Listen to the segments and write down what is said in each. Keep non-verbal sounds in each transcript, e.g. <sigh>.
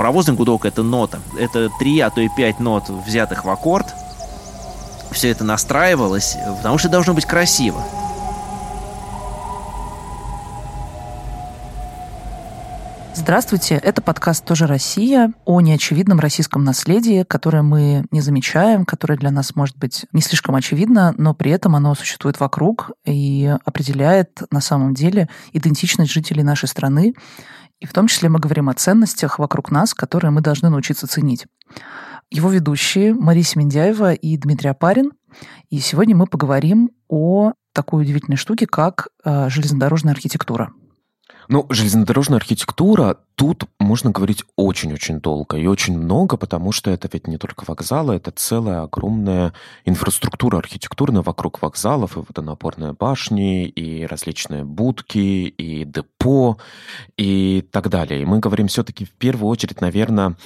Паровозный гудок — это нота. Это три, а то и пять нот, взятых в аккорд. Все это настраивалось, потому что должно быть красиво. Здравствуйте, это подкаст «Тоже Россия» о неочевидном российском наследии, которое мы не замечаем, которое для нас может быть не слишком очевидно, но при этом оно существует вокруг и определяет на самом деле идентичность жителей нашей страны. И в том числе мы говорим о ценностях вокруг нас, которые мы должны научиться ценить. Его ведущие Мария Семендяева и Дмитрий Апарин. И сегодня мы поговорим о такой удивительной штуке, как э, железнодорожная архитектура – ну, железнодорожная архитектура, тут можно говорить очень-очень долго и очень много, потому что это ведь не только вокзалы, это целая огромная инфраструктура архитектурная вокруг вокзалов, и водонапорные башни, и различные будки, и депо, и так далее. И мы говорим все-таки в первую очередь, наверное,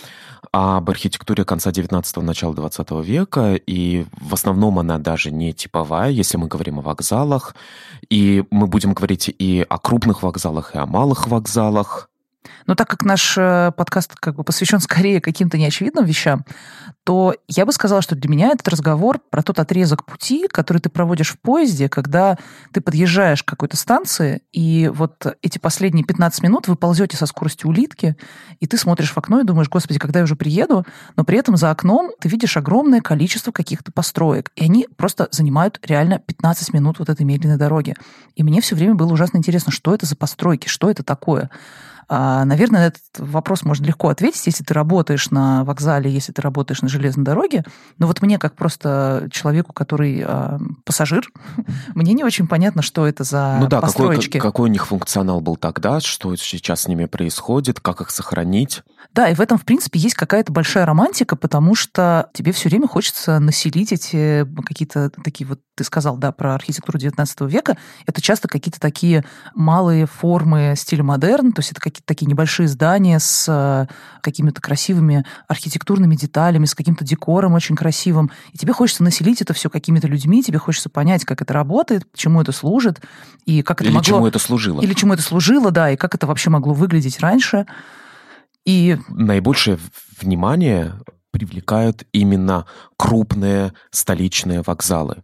об архитектуре конца 19-го, начала 20 века, и в основном она даже не типовая, если мы говорим о вокзалах, и мы будем говорить и о крупных вокзалах, и о малых вокзалах, но так как наш э, подкаст как бы посвящен скорее каким-то неочевидным вещам, то я бы сказала, что для меня этот разговор про тот отрезок пути, который ты проводишь в поезде, когда ты подъезжаешь к какой-то станции, и вот эти последние 15 минут вы ползете со скоростью улитки, и ты смотришь в окно и думаешь, господи, когда я уже приеду, но при этом за окном ты видишь огромное количество каких-то построек, и они просто занимают реально 15 минут вот этой медленной дороги. И мне все время было ужасно интересно, что это за постройки, что это такое. А, наверное, на этот вопрос можно легко ответить, если ты работаешь на вокзале, если ты работаешь на железной дороге. Но вот мне, как просто человеку, который э, пассажир, <laughs> мне не очень понятно, что это за ну да, построечки. Какой, какой у них функционал был тогда, что сейчас с ними происходит, как их сохранить. Да, и в этом, в принципе, есть какая-то большая романтика, потому что тебе все время хочется населить эти какие-то такие вот, ты сказал, да, про архитектуру 19 века, это часто какие-то такие малые формы стиля модерн, то есть это какие-то такие небольшие здания с э, какими-то красивыми архитектурными деталями, с каким-то декором очень красивым, и тебе хочется населить это все какими-то людьми, тебе хочется понять, как это работает, чему это служит, и как это Или могло... чему это служило. Или чему это служило, да, и как это вообще могло выглядеть раньше. И... Наибольшее внимание привлекают именно крупные столичные вокзалы.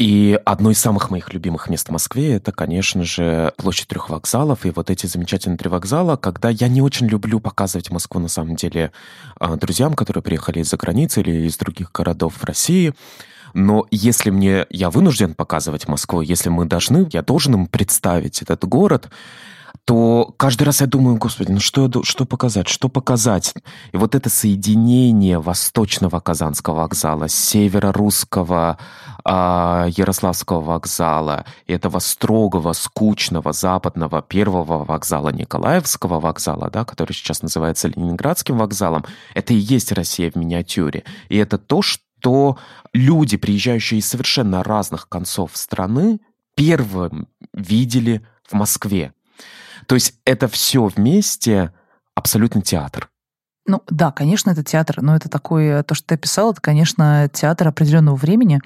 И одно из самых моих любимых мест в Москве это, конечно же, площадь трех вокзалов. И вот эти замечательные три вокзала, когда я не очень люблю показывать Москву, на самом деле, а, друзьям, которые приехали из-за границы или из других городов России. Но если мне я вынужден показывать Москву, если мы должны, я должен им представить этот город, то каждый раз я думаю, господи, ну что, что показать, что показать? И вот это соединение восточного Казанского вокзала, северо-русского э, Ярославского вокзала, и этого строгого, скучного западного первого вокзала Николаевского вокзала, да, который сейчас называется Ленинградским вокзалом, это и есть Россия в миниатюре. И это то, что люди, приезжающие из совершенно разных концов страны, первым видели в Москве. То есть это все вместе абсолютно театр. Ну да, конечно, это театр, но это такое, то, что ты описал, это, конечно, театр определенного времени.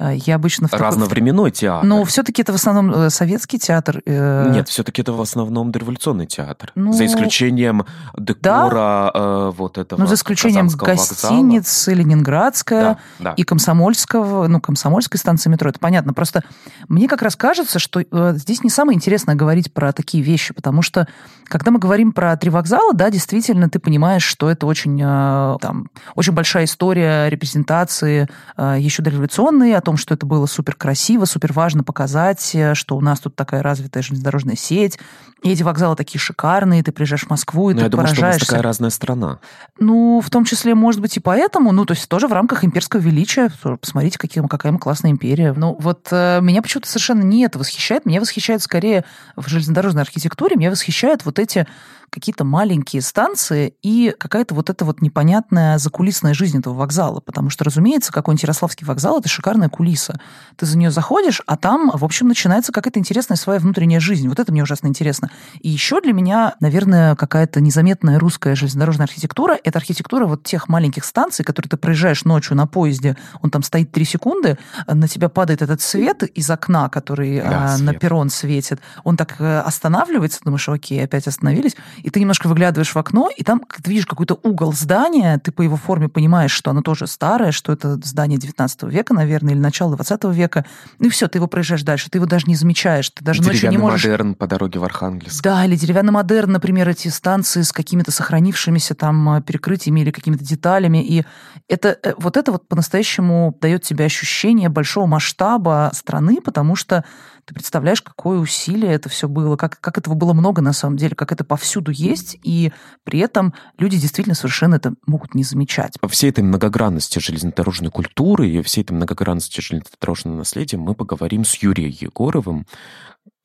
Э, я обычно... В Разновременной такой... театр. Но все-таки это в основном э, советский театр. Э. Нет, все-таки это в основном дореволюционный театр. Ну... За исключением декора да? вот этого Ну, за исключением гостиницы, Ленинградская да, да. и Комсомольского, ну, Комсомольской станции метро. Это понятно. Просто мне как раз кажется, что здесь не самое интересное говорить про такие вещи, потому что когда мы говорим про три вокзала, да, действительно, ты понимаешь, что это очень, там, очень большая история репрезентации еще дореволюционной, о том, что это было супер красиво, супер важно показать, э, что у нас тут такая развитая железнодорожная сеть, и эти вокзалы такие шикарные, ты приезжаешь в Москву, и Но ну, ты я думаю, поражаешься. что у нас такая разная страна. Ну, в том числе, может быть, и поэтому, ну, то есть тоже в рамках имперского величия, посмотрите, какие, какая мы классная империя. Ну, вот э, меня почему-то совершенно не это восхищает, меня восхищает скорее в железнодорожной архитектуре, меня восхищают вот эти какие-то маленькие станции и какая-то вот эта вот непонятная закулисная жизнь этого вокзала. Потому что, разумеется, какой-нибудь Ярославский вокзал – это шикарная кулиса. Ты за нее заходишь, а там, в общем, начинается какая-то интересная своя внутренняя жизнь. Вот это мне ужасно интересно. И еще для меня, наверное, какая-то незаметная русская железнодорожная архитектура – это архитектура вот тех маленьких станций, которые ты проезжаешь ночью на поезде, он там стоит три секунды, на тебя падает этот свет из окна, который да, а, на перрон светит. Он так э, останавливается, думаешь, окей, опять остановились, и ты немножко выглядываешь в окно, и там ты видишь какой-то угол здания, ты по его форме понимаешь, что оно тоже старое, что это здание 19 века, наверное, или начало 20 века. Ну и все, ты его проезжаешь дальше, ты его даже не замечаешь, ты даже ночью не можешь... модерн по дороге в Архангельск. Да, или деревянный модерн, например, эти станции с какими-то сохранившимися там э, перекрытиями или какими-то деталями. И это, э, вот это вот по-настоящему дает тебе ощущение большого масштаба страны, потому что ты представляешь, какое усилие это все было, как, как этого было много на самом деле, как это повсюду есть, и при этом люди действительно совершенно это могут не замечать. Во всей этой многогранности железнодорожной культуры и всей этой многогранности железнодорожного наследия мы поговорим с Юрием Егоровым,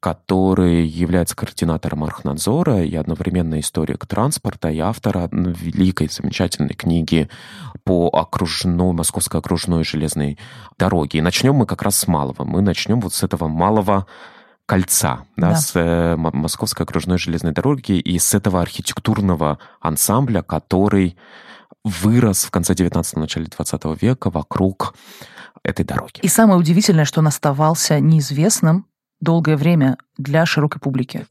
который является координатором Архнадзора и одновременно историк транспорта и автора великой, замечательной книги по окружной, Московской окружной железной дороге. И начнем мы как раз с малого. Мы начнем вот с этого малого кольца, да, да. с э, Московской окружной железной дороги и с этого архитектурного ансамбля, который вырос в конце 19-го, начале 20 века вокруг этой дороги. И самое удивительное, что он оставался неизвестным долгое время для широкой публики.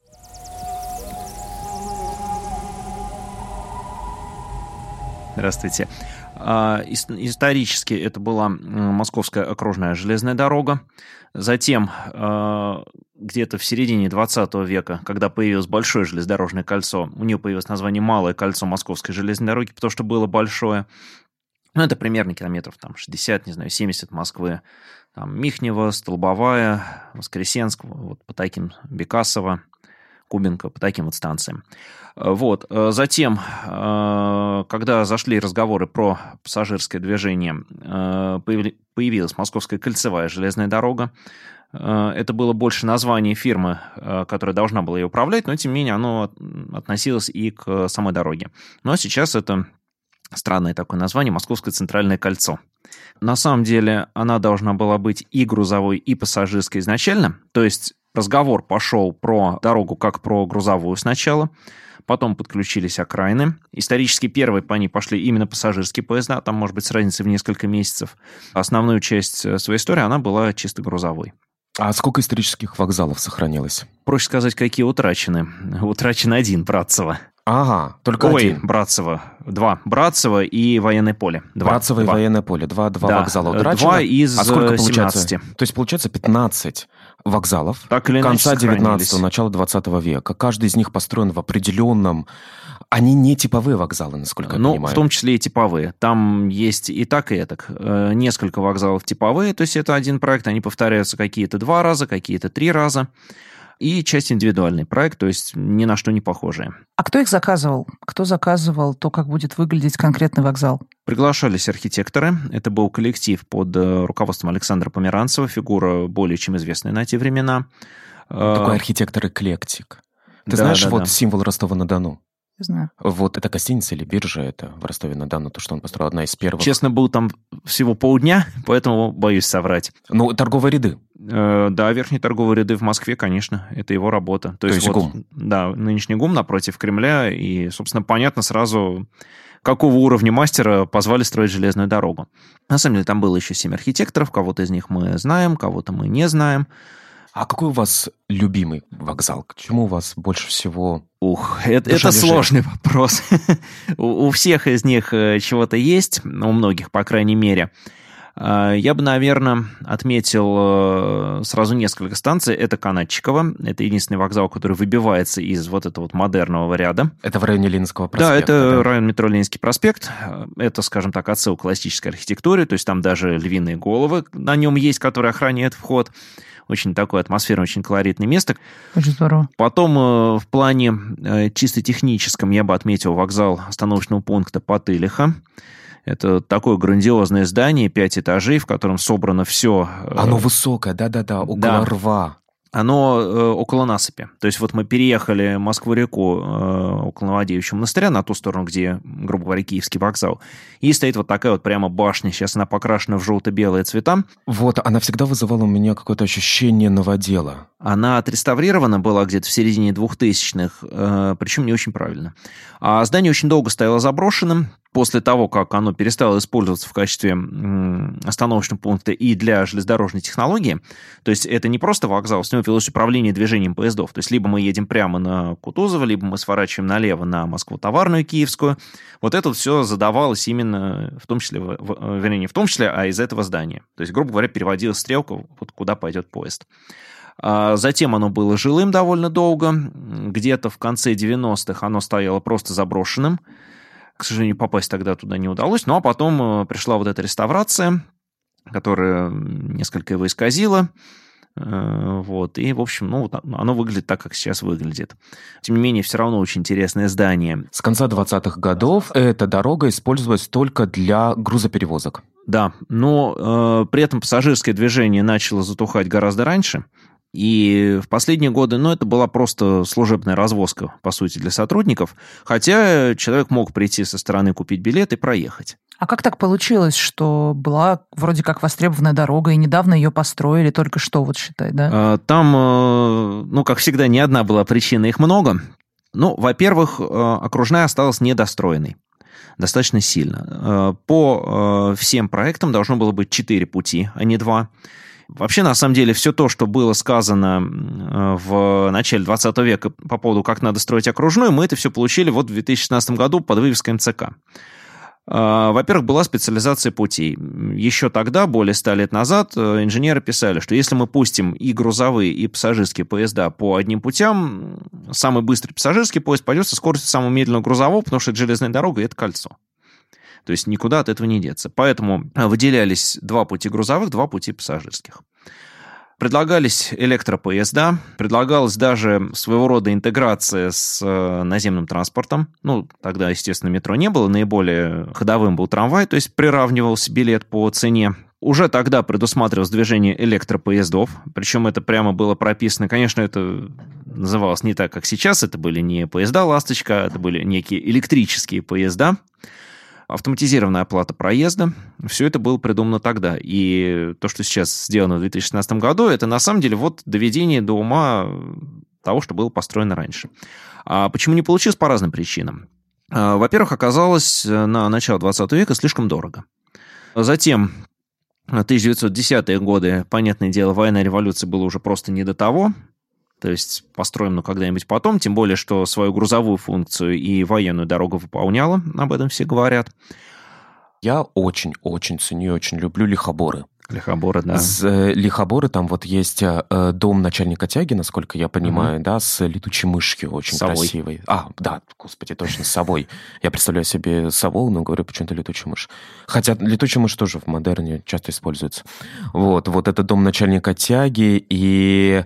Здравствуйте. А, исторически это была Московская окружная железная дорога. Затем, а, где-то в середине 20 века, когда появилось большое железнодорожное кольцо, у нее появилось название «Малое кольцо Московской железной дороги», потому что было большое. Ну, это примерно километров там 60, не знаю, 70 Москвы там Михнева, Столбовая, Воскресенск, вот по таким, Бекасово, Кубинка, по таким вот станциям. Э, вот. Э, затем, э, когда зашли разговоры про пассажирское движение, появилась Московская кольцевая железная дорога. Это было больше название фирмы, которая должна была ее управлять, но тем не менее оно относилось и к самой дороге. Но сейчас это странное такое название «Московское центральное кольцо». На самом деле она должна была быть и грузовой, и пассажирской изначально. То есть разговор пошел про дорогу как про грузовую сначала. Потом подключились окраины. Исторически первые по ней пошли именно пассажирские поезда. Там, может быть, с разницей в несколько месяцев. Основную часть э, своей истории она была чисто грузовой. А сколько исторических вокзалов сохранилось? Проще сказать, какие утрачены. Утрачен один, Братцево. Ага, только Ой, один. Братцево. Два. Братцево и военное поле. Два. Братцево два. и военное поле. Два, два да. вокзала утрачено. Два из а сколько 17. Получается? То есть получается 15 вокзалов так или конца 19-го, начала 20 века. Каждый из них построен в определенном... Они не типовые вокзалы, насколько ну, я понимаю. в том числе и типовые. Там есть и так, и так. Э, несколько вокзалов типовые, то есть это один проект, они повторяются какие-то два раза, какие-то три раза и часть индивидуальный проект, то есть ни на что не похожие. А кто их заказывал? Кто заказывал то, как будет выглядеть конкретный вокзал? Приглашались архитекторы. Это был коллектив под э, руководством Александра Померанцева, фигура более чем известная на те времена. Такой э, архитектор-эклектик. Ты да, знаешь, да, вот да. символ Ростова-на-Дону? Знаю. Вот это гостиница или биржа, это в Ростове-на-Дону, то, что он построил, одна из первых. Честно, был там всего полдня, <laughs> поэтому боюсь соврать. Ну, торговые ряды. Э, да, верхние торговые ряды в Москве, конечно, это его работа. То, то есть, есть вот, ГУМ. Да, нынешний ГУМ напротив Кремля, и, собственно, понятно сразу, какого уровня мастера позвали строить железную дорогу. На самом деле, там было еще семь архитекторов, кого-то из них мы знаем, кого-то мы не знаем. А какой у вас любимый вокзал? К чему у вас больше всего Ух, это, это сложный вопрос. <laughs> у, у всех из них э, чего-то есть, у многих, по крайней мере. А, я бы, наверное, отметил э, сразу несколько станций. Это Канатчиково. Это единственный вокзал, который выбивается из вот этого вот модерного ряда. Это в районе Ленинского проспекта? Да, это да? район метро Ленинский проспект. Это, скажем так, отсыл классической архитектуре. То есть там даже львиные головы на нем есть, которые охраняют вход очень такое атмосферное, очень колоритное место. Очень здорово. Потом э, в плане э, чисто техническом я бы отметил вокзал остановочного пункта Потылиха. Это такое грандиозное здание, пять этажей, в котором собрано все. Э, Оно высокое, да-да-да, около да. рва оно э, около насыпи. То есть вот мы переехали Москву-реку э, около Новодевичьего монастыря, на ту сторону, где, грубо говоря, Киевский вокзал. И стоит вот такая вот прямо башня. Сейчас она покрашена в желто-белые цвета. Вот, она всегда вызывала у меня какое-то ощущение новодела. Она отреставрирована была где-то в середине двухтысячных, э, причем не очень правильно. А здание очень долго стояло заброшенным, после того, как оно перестало использоваться в качестве остановочного пункта и для железнодорожной технологии, то есть это не просто вокзал, с него велось управление движением поездов. То есть либо мы едем прямо на Кутузово, либо мы сворачиваем налево на Москву товарную Киевскую. Вот это все задавалось именно в том числе, вернее, не в том числе, а из этого здания. То есть, грубо говоря, переводилась стрелка, вот куда пойдет поезд. А затем оно было жилым довольно долго. Где-то в конце 90-х оно стояло просто заброшенным. К сожалению, попасть тогда туда не удалось. Ну, а потом э, пришла вот эта реставрация, которая несколько его исказила. Э, вот. И, в общем, ну, оно выглядит так, как сейчас выглядит. Тем не менее, все равно очень интересное здание. С конца 20-х годов эта дорога использовалась только для грузоперевозок. Да, но э, при этом пассажирское движение начало затухать гораздо раньше. И в последние годы, ну, это была просто служебная развозка, по сути, для сотрудников. Хотя человек мог прийти со стороны, купить билет и проехать. А как так получилось, что была вроде как востребованная дорога, и недавно ее построили, только что, вот считай, да? А, там, э, ну, как всегда, не одна была причина, их много. Ну, во-первых, э, окружная осталась недостроенной достаточно сильно. Э, по всем проектам должно было быть четыре пути, а не два. Вообще, на самом деле, все то, что было сказано в начале 20 века по поводу, как надо строить окружную, мы это все получили вот в 2016 году под вывеской МЦК. Э, во-первых, была специализация путей. Еще тогда, более ста лет назад, э, инженеры писали, что если мы пустим и грузовые, и пассажирские поезда по одним путям, самый быстрый пассажирский поезд пойдет со скоростью самого медленного грузового, потому что это железная дорога и это кольцо. То есть никуда от этого не деться. Поэтому э, выделялись два пути грузовых, два пути пассажирских. Предлагались электропоезда, предлагалась даже своего рода интеграция с э, наземным транспортом. Ну, тогда, естественно, метро не было, наиболее ходовым был трамвай, то есть приравнивался билет по цене. Уже тогда предусматривалось движение электропоездов, причем это прямо было прописано. Конечно, это называлось не так, как сейчас, это были не поезда «Ласточка», это были некие электрические поезда, автоматизированная оплата проезда. Все это было придумано тогда. И то, что сейчас сделано в 2016 году, это на самом деле вот доведение до ума того, что было построено раньше. А почему не получилось? По разным причинам. А, во-первых, оказалось на начало 20 века слишком дорого. Затем 1910-е годы, понятное дело, война революция было уже просто не до того. То есть построим ну когда-нибудь потом, тем более, что свою грузовую функцию и военную дорогу выполняла, об этом все говорят. Я очень-очень ценю и очень люблю лихоборы. Лихоборы, да. С, э, лихоборы, там вот есть э, дом начальника тяги, насколько я понимаю, угу. да, с летучей мышью очень совой. красивой. А, да, господи, точно, с совой. Я представляю себе сову, но говорю почему-то летучую мышь. Хотя летучая мышь тоже в модерне часто используется. Вот, вот это дом начальника тяги, и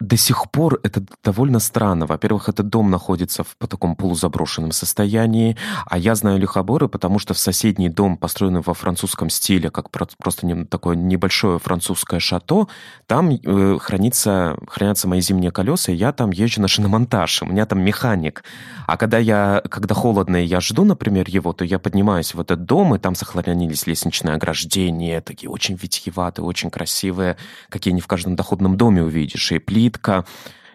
до сих пор это довольно странно. Во-первых, этот дом находится в по таком полузаброшенном состоянии, а я знаю Лихоборы, потому что в соседний дом, построенный во французском стиле, как просто не, такое небольшое французское шато, там э, хранится, хранятся мои зимние колеса, и я там езжу на шиномонтаж, у меня там механик. А когда я, когда холодно, и я жду, например, его, то я поднимаюсь в этот дом, и там сохранились лестничные ограждения, такие очень витьеватые, очень красивые, какие не в каждом доходном доме увидишь, и плиты плитка.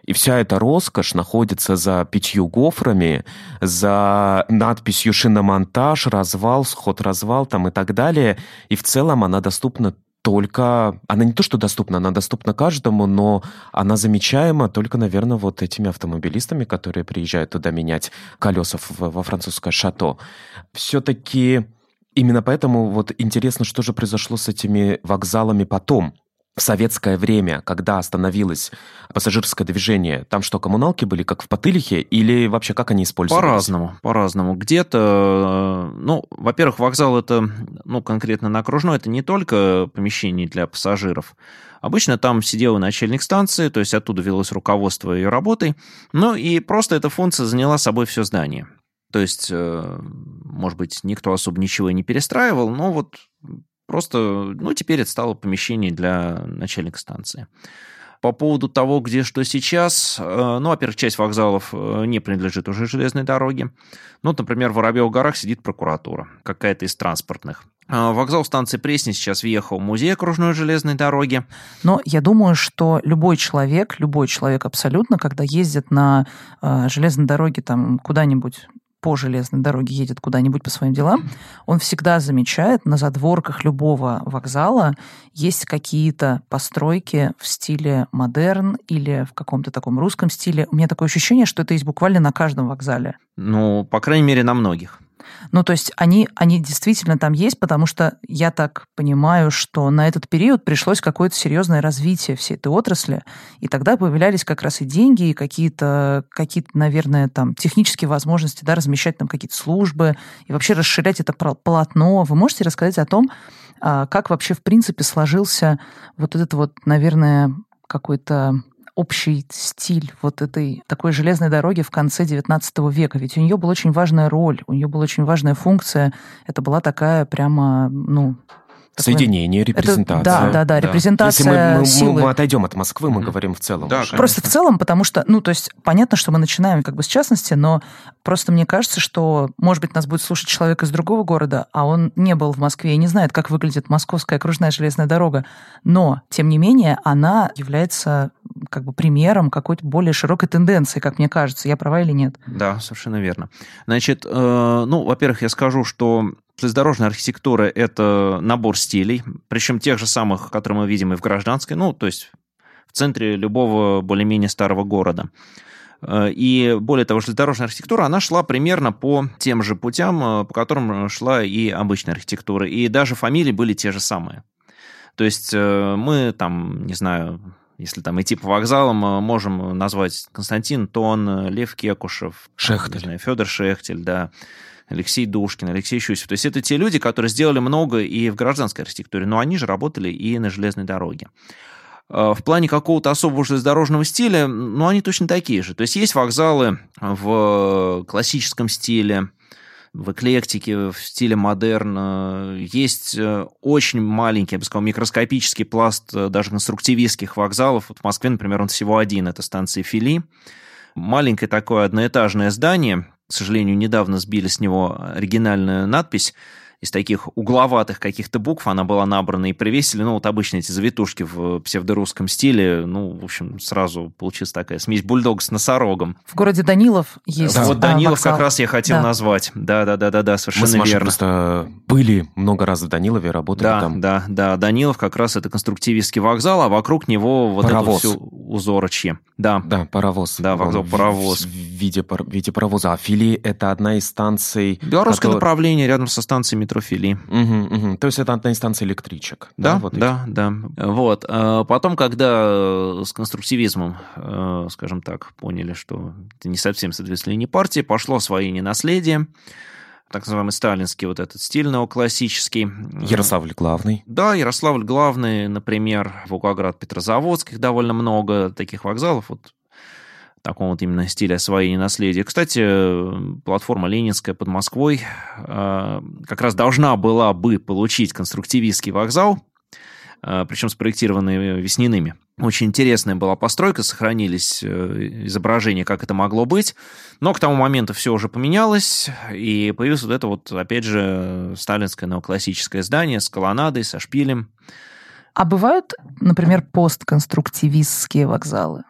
И вся эта роскошь находится за пятью гофрами, за надписью «Шиномонтаж», «Развал», «Сход-развал» там и так далее. И в целом она доступна только... Она не то, что доступна, она доступна каждому, но она замечаема только, наверное, вот этими автомобилистами, которые приезжают туда менять колеса во французское шато. Все-таки именно поэтому вот интересно, что же произошло с этими вокзалами потом в советское время, когда остановилось пассажирское движение, там что, коммуналки были как в Потылихе или вообще как они использовались? По-разному, по-разному. Где-то, э, ну, во-первых, вокзал это, ну, конкретно на окружной, это не только помещение для пассажиров. Обычно там сидел начальник станции, то есть оттуда велось руководство ее работой. Ну и просто эта функция заняла собой все здание. То есть, э, может быть, никто особо ничего не перестраивал, но вот Просто, ну, теперь это стало помещение для начальника станции. По поводу того, где что сейчас, э, ну, во-первых, часть вокзалов э, не принадлежит уже железной дороге. Ну, например, в Воробьевых горах сидит прокуратура, какая-то из транспортных. А вокзал станции Пресни сейчас въехал в музей окружной железной дороги. Но я думаю, что любой человек, любой человек абсолютно, когда ездит на э, железной дороге там куда-нибудь по железной дороге едет куда-нибудь по своим делам, <clears throat> он всегда замечает на задворках любого вокзала есть какие-то постройки в стиле модерн или в каком-то таком русском стиле. У меня такое ощущение, что это есть буквально на каждом вокзале. Ну, по крайней мере, на многих. Ну, то есть они, они действительно там есть, потому что я так понимаю, что на этот период пришлось какое-то серьезное развитие всей этой отрасли, и тогда появлялись как раз и деньги, и какие-то, какие наверное, там технические возможности, да, размещать там какие-то службы, и вообще расширять это полотно. Вы можете рассказать о том, а, как вообще, в принципе, сложился вот этот вот, наверное, какой-то общий стиль вот этой такой железной дороги в конце XIX века. Ведь у нее была очень важная роль, у нее была очень важная функция. Это была такая прямо, ну, Соединение, репрезентация. Это, да, да, да, репрезентация Если мы, мы, силы. мы отойдем от Москвы, мы mm. говорим в целом. Да, просто в целом, потому что, ну, то есть понятно, что мы начинаем как бы с частности, но просто мне кажется, что, может быть, нас будет слушать человек из другого города, а он не был в Москве и не знает, как выглядит Московская окружная железная дорога. Но, тем не менее, она является как бы примером какой-то более широкой тенденции, как мне кажется. Я права или нет? Да, совершенно верно. Значит, э, ну, во-первых, я скажу, что Железнодорожная архитектура – это набор стилей, причем тех же самых, которые мы видим и в гражданской, ну, то есть в центре любого более-менее старого города. Э, и более того, железнодорожная архитектура, она шла примерно по тем же путям, э, по которым шла и обычная архитектура. И даже фамилии были те же самые. То есть э, мы там, не знаю, если там идти по вокзалам, можем назвать Константин Тон, Лев Кекушев, Шехтель. Знаю, Федор Шехтель, да. Алексей Душкин, Алексей Щусев. То есть это те люди, которые сделали много и в гражданской архитектуре, но они же работали и на железной дороге. А, в плане какого-то особого железнодорожного стиля, ну, они точно такие же. То есть есть вокзалы в классическом стиле, в эклектике, в стиле модерн. Есть э, очень маленький, я бы сказал, микроскопический пласт э, даже конструктивистских вокзалов. Вот в Москве, например, он всего один, это станция Фили. Маленькое такое одноэтажное здание, к сожалению, недавно сбили с него оригинальную надпись из таких угловатых каких-то букв она была набрана и привесили, ну, вот обычно эти завитушки в псевдорусском стиле, ну, в общем, сразу получилась такая смесь бульдог с носорогом. В городе Данилов есть да. Вот Данилов вокзал. как раз я хотел да. назвать. Да-да-да-да, совершенно Мы с Машей верно. просто были много раз в Данилове, работали да, там. Да, да, Данилов как раз это конструктивистский вокзал, а вокруг него вот паровоз. это все узорочье. Да. Да, паровоз. Да, вокзал паровоз. В, в, виде, в виде паровоза. А Фили – это одна из станций... Белорусское который... направление рядом со станцией метро Фили. Угу, угу. То есть это одна из станций электричек. Да, да, вот да, да. Вот. А потом, когда с конструктивизмом, э, скажем так, поняли, что это не совсем соответствие линии партии, пошло освоение наследия, так называемый сталинский вот этот стиль неоклассический. Ярославль главный. Да, Ярославль главный, например, Волгоград, Петрозаводск, их довольно много таких вокзалов, вот таком вот именно стиле освоения наследия. Кстати, платформа Ленинская под Москвой э, как раз должна была бы получить конструктивистский вокзал, э, причем спроектированный Весниными. Очень интересная была постройка, сохранились э, изображения, как это могло быть. Но к тому моменту все уже поменялось, и появилось вот это вот, опять же, сталинское неоклассическое здание с колоннадой, со шпилем. А бывают, например, постконструктивистские вокзалы?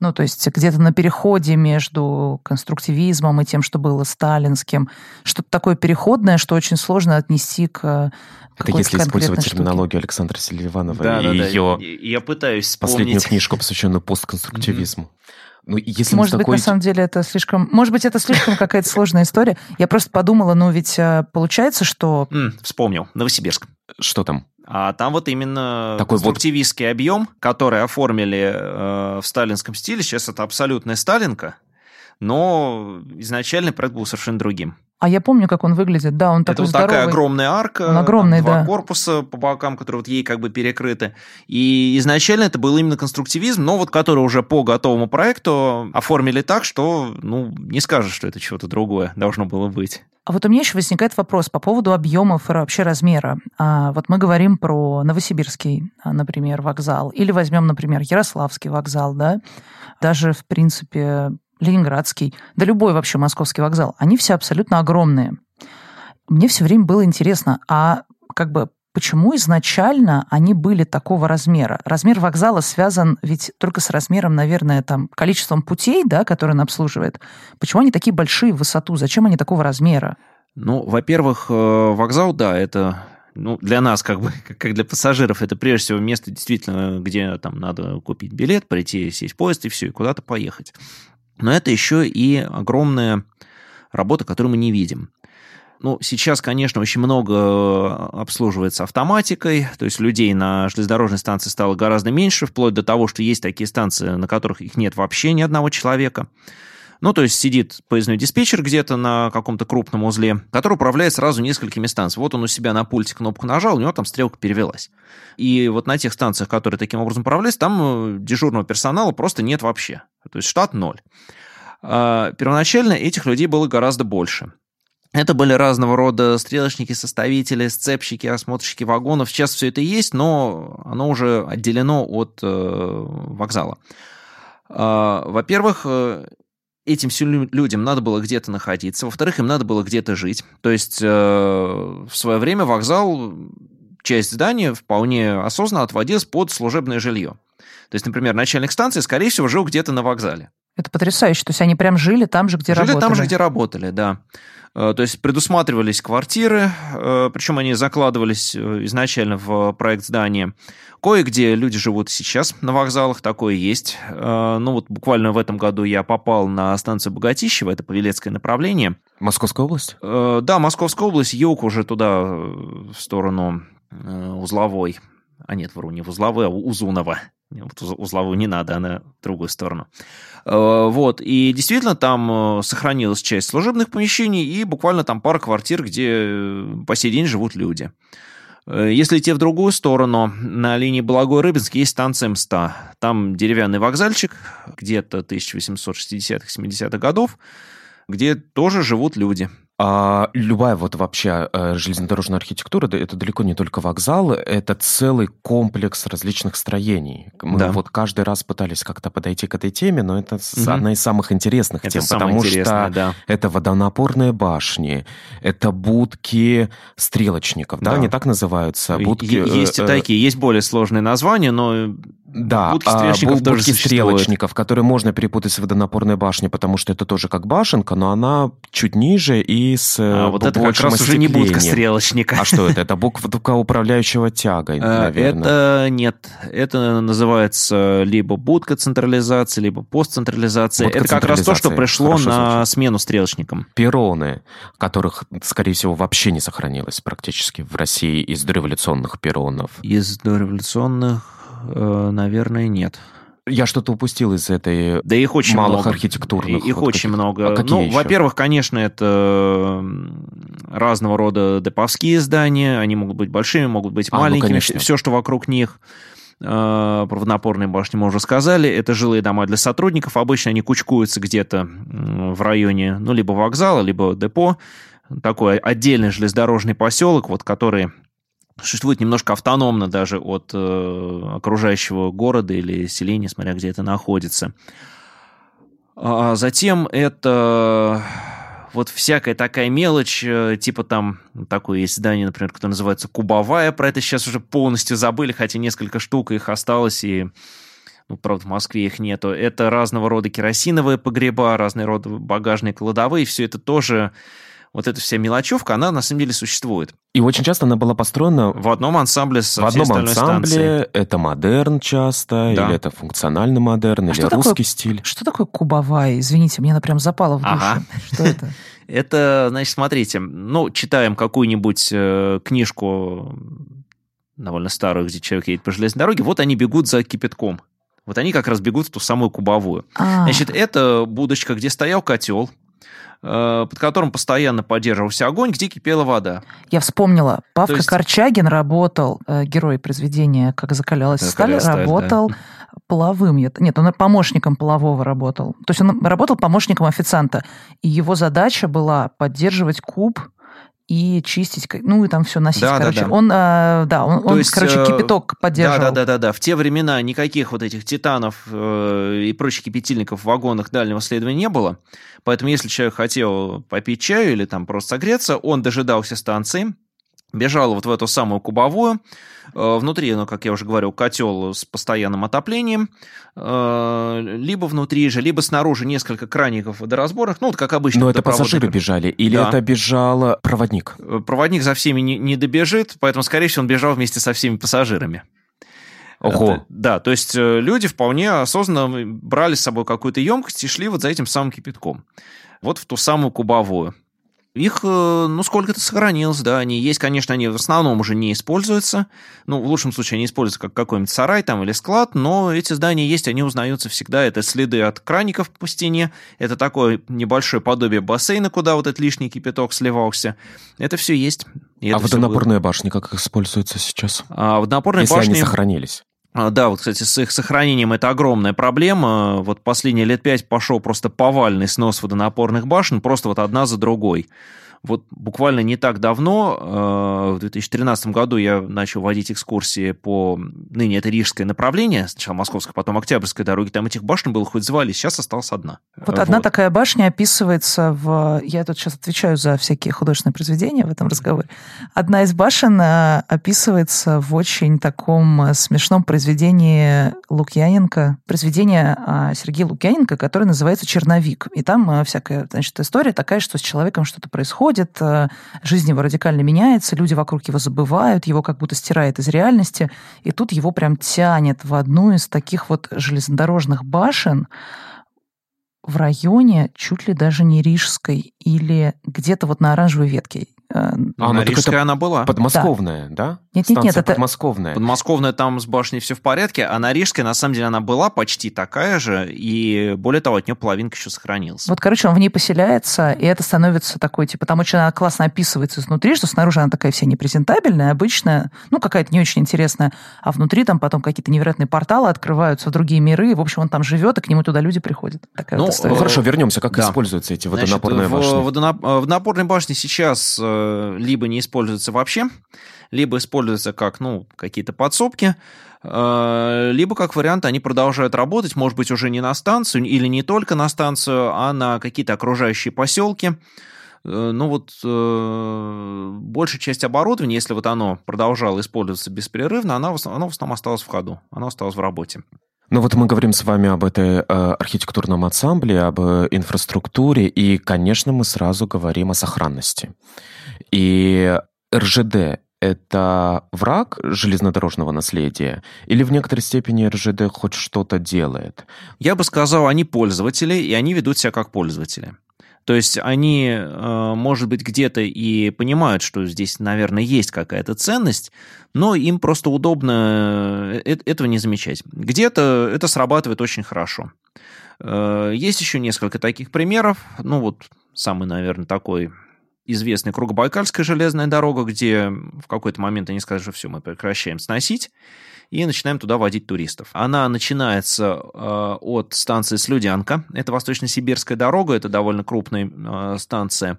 Ну, то есть где-то на переходе между конструктивизмом и тем, что было сталинским, что-то такое переходное, что очень сложно отнести к это если использовать штуке. терминологию Александра Селиванова да, и да, ее да. Я пытаюсь вспомнить. последнюю книжку, посвященную постконструктивизму. Mm-hmm. Ну, если может быть, такой... на самом деле это слишком... Может быть, это слишком какая-то сложная история. Я просто подумала, ну ведь э, получается, что... Вспомнил. Новосибирск. Что там? А там вот именно Такой конструктивистский вот... объем, который оформили э, в сталинском стиле. Сейчас это абсолютная сталинка, но изначальный проект был совершенно другим. А я помню, как он выглядит. Да, он это такой вот здоровый. такая огромная арка, он огромный, там, два да. корпуса по бокам, которые вот ей как бы перекрыты. И изначально это был именно конструктивизм, но вот который уже по готовому проекту оформили так, что, ну, не скажешь, что это чего-то другое должно было быть. А вот у меня еще возникает вопрос по поводу объемов и вообще размера. А вот мы говорим про Новосибирский, а, например, вокзал, или возьмем, например, Ярославский вокзал, да, даже, в принципе, Ленинградский, да любой вообще московский вокзал, они все абсолютно огромные. Мне все время было интересно, а как бы почему изначально они были такого размера? Размер вокзала связан ведь только с размером, наверное, там, количеством путей, да, которые он обслуживает. Почему они такие большие в высоту? Зачем они такого размера? Ну, во-первых, э, вокзал, да, это ну, для нас, как бы, <laughs> как для пассажиров, это прежде всего место, действительно, где там надо купить билет, прийти, сесть в поезд и все, и куда-то поехать. Но это еще и огромная работа, которую мы не видим. Ну, сейчас, конечно, очень много э, обслуживается автоматикой, то есть людей на железнодорожной станции стало гораздо меньше, вплоть до того, что есть такие станции, на которых их нет вообще ни одного человека. Ну, то есть сидит поездной диспетчер где-то на каком-то крупном узле, который управляет сразу несколькими станциями. Вот он у себя на пульте кнопку нажал, у него там стрелка перевелась. И вот на тех станциях, которые таким образом управляются, там э, дежурного персонала просто нет вообще. То есть штат ноль. А, первоначально этих людей было гораздо больше. Это были разного рода стрелочники, составители, сцепщики, осмотрщики вагонов. Сейчас все это есть, но оно уже отделено от э, вокзала. Э, во-первых, этим всем людям надо было где-то находиться. Во-вторых, им надо было где-то жить. То есть э, в свое время вокзал, часть здания вполне осознанно отводилась под служебное жилье. То есть, например, начальник станции, скорее всего, жил где-то на вокзале. Это потрясающе. То есть они прям жили там же, где жили работали. Жили там же, где работали, да. Э, то есть предусматривались квартиры, э, причем они закладывались э, изначально в проект здания. Кое-где люди живут сейчас на вокзалах, такое есть. Ну вот буквально в этом году я попал на станцию Богатищево, это Павелецкое направление. Московская область? Да, Московская область, юг уже туда, в сторону Узловой. А нет, вру, не в Узловой, а Узунова. Вот узловую не надо, она в другую сторону. Э, вот, и действительно там э, сохранилась часть служебных помещений и буквально там пара квартир, где э, по сей день живут люди. Если идти в другую сторону, на линии Благой-Рыбинск есть станция МСТА. Там деревянный вокзальчик, где-то 1860-70-х годов, где тоже живут люди. А любая вот вообще э, железнодорожная архитектура, это далеко не только вокзалы, это целый комплекс различных строений. Мы да. вот каждый раз пытались как-то подойти к этой теме, но это угу. одна из самых интересных это тем, потому что да. это водонапорные башни, это будки стрелочников, да, да они так называются? Будки, есть и э, такие, есть более сложные названия, но да, будки а, стрелочников, а, тоже будки стрелочников, которые можно перепутать с водонапорной башней, потому что это тоже как башенка, но она чуть ниже и с а, вот это как раз уже не будка стрелочника. А что это? Это буква управляющего тягой, а, наверное. Это нет. Это называется либо будка централизации, либо постцентрализация. Будка это как раз то, что пришло Хорошо на звучит. смену стрелочникам. Перроны, которых, скорее всего, вообще не сохранилось практически в России из дореволюционных перронов. Из дореволюционных, э, наверное, нет. Я что-то упустил из этой да их очень малых много. архитектурных. Их вот очень каких... много. А ну, во-первых, конечно, это разного рода деповские здания. Они могут быть большими, могут быть а, ну, маленькими. Ну, все, что вокруг них. Про водонапорные башни мы уже сказали. Это жилые дома для сотрудников. Обычно они кучкуются где-то в районе, ну, либо вокзала, либо депо. Такой отдельный железнодорожный поселок, вот, который существует немножко автономно даже от э, окружающего города или селения, смотря где это находится. А затем это вот всякая такая мелочь, э, типа там такое есть здание, например, которое называется Кубовая, про это сейчас уже полностью забыли, хотя несколько штук их осталось, и, ну, правда, в Москве их нету. Это разного рода керосиновые погреба, разные рода багажные кладовые, все это тоже вот эта вся мелочевка, она на самом деле существует. И очень часто она была построена... В одном ансамбле с В одном ансамбле, станцией. это модерн часто, да. или это функциональный модерн, а или русский такое, стиль. Что такое кубовая? Извините, мне она прям запала в душу. Ага. <laughs> Что это? <laughs> Это, значит, смотрите, ну, читаем какую-нибудь э, книжку довольно старую, где человек едет по железной дороге, вот они бегут за кипятком. Вот они как раз бегут в ту самую кубовую. А. Значит, это будочка, где стоял котел, под которым постоянно поддерживался огонь, где кипела вода. Я вспомнила. Павка есть... Корчагин работал, э, герой произведения «Как закалялась сталь», сталь работал да. половым. Нет, он помощником полового работал. То есть он работал помощником официанта. И его задача была поддерживать куб и чистить, ну и там все носить, да, короче. Да, да. Он, э, да, он, он есть, короче, э, кипяток поддерживал. Да, да, да, да, да. В те времена никаких вот этих титанов э, и прочих кипятильников в вагонах дальнего следования не было. Поэтому если человек хотел попить чаю или там просто согреться, он дожидался станции, бежала вот в эту самую кубовую. Э, внутри, ну, как я уже говорил, котел с постоянным отоплением. Э, либо внутри же, либо снаружи несколько краников водоразборных. Ну, вот как обычно. Но это пассажиры бежали? Или да. это бежал проводник? Э, проводник за всеми не, не добежит, поэтому, скорее всего, он бежал вместе со всеми пассажирами. Ого. Это, да, то есть люди вполне осознанно брали с собой какую-то емкость и шли вот за этим самым кипятком. Вот в ту самую кубовую. Их, э, ну, сколько-то сохранилось, да, они есть, конечно, они в основном уже не используются, ну, в лучшем случае они используются как какой-нибудь сарай там или склад, но эти здания есть, они узнаются всегда, это следы от краников по стене, это такое небольшое подобие бассейна, куда вот этот лишний кипяток сливался, это все есть. а водонапорные башни как используются сейчас? А водонапорные Если башни... они сохранились. А, да, вот, кстати, с их сохранением это огромная проблема. Вот последние лет пять пошел просто повальный снос водонапорных башен, просто вот одна за другой. Вот буквально не так давно, э, в 2013 году, я начал водить экскурсии по ныне это рижское направление, сначала московской, потом октябрьской дороги. Там этих башен было хоть звали, сейчас осталась одна. Вот, вот одна такая башня описывается в... Я тут сейчас отвечаю за всякие художественные произведения в этом разговоре. Одна из башен э, описывается в очень таком э, смешном произведении Лукьяненко, произведение а, Сергея Лукьяненко, которое называется «Черновик». И там всякая, значит, история такая, что с человеком что-то происходит, происходит, э, жизнь его радикально меняется, люди вокруг его забывают, его как будто стирает из реальности, и тут его прям тянет в одну из таких вот железнодорожных башен, в районе чуть ли даже не Рижской или где-то вот на оранжевой ветке. А, ну, Рижская она была. Подмосковная, да? да? Нет, нет, нет, это... подмосковная. Подмосковная там с башней все в порядке, а на Рижской, на самом деле, она была почти такая же, и более того, от нее половинка еще сохранилась. Вот, короче, он в ней поселяется, и это становится такой, типа, там очень она классно описывается изнутри, что снаружи она такая вся непрезентабельная, обычная, ну, какая-то не очень интересная, а внутри там потом какие-то невероятные порталы открываются в другие миры, и, в общем, он там живет, и к нему туда люди приходят. Такая ну, вот хорошо, вернемся. Как да. используются эти водонапорные Значит, башни? В водонапорной башне сейчас э, либо не используются вообще, либо используются как, ну, какие-то подсобки, э, либо как вариант они продолжают работать, может быть, уже не на станцию или не только на станцию, а на какие-то окружающие поселки. Э, ну вот э, большая часть оборудования, если вот оно продолжало использоваться беспрерывно, оно в основном осталось в ходу, оно осталось в работе. Ну вот мы говорим с вами об этой э, архитектурном ансамбле, об э, инфраструктуре, и, конечно, мы сразу говорим о сохранности. И РЖД это враг железнодорожного наследия? Или в некоторой степени РЖД хоть что-то делает? Я бы сказал, они пользователи, и они ведут себя как пользователи. То есть они, э, может быть, где-то и понимают, что здесь, наверное, есть какая-то ценность, но им просто удобно э, этого не замечать. Где-то это срабатывает очень хорошо. Э, есть еще несколько таких примеров. Ну вот самый, наверное, такой известный Кругобайкальская железная дорога, где в какой-то момент они сказали, что все, мы прекращаем сносить и начинаем туда водить туристов. Она начинается э, от станции Слюдянка, это восточно-сибирская дорога, это довольно крупная э, станция,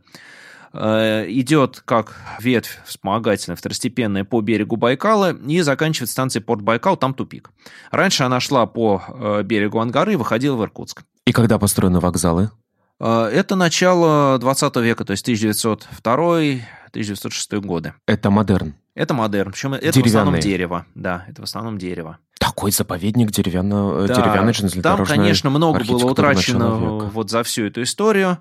э, идет как ветвь вспомогательная, второстепенная по берегу Байкала и заканчивает станцией Порт Байкал, там тупик. Раньше она шла по э, берегу Ангары и выходила в Иркутск. И когда построены вокзалы? Э, это начало 20 века, то есть 1902-1906 годы. Это модерн? Это модерн, причем это в основном дерево. Да, это в основном дерево. Такой заповедник деревянно, да, деревянной железнодорожной Там, конечно, много было утрачено вот за всю эту историю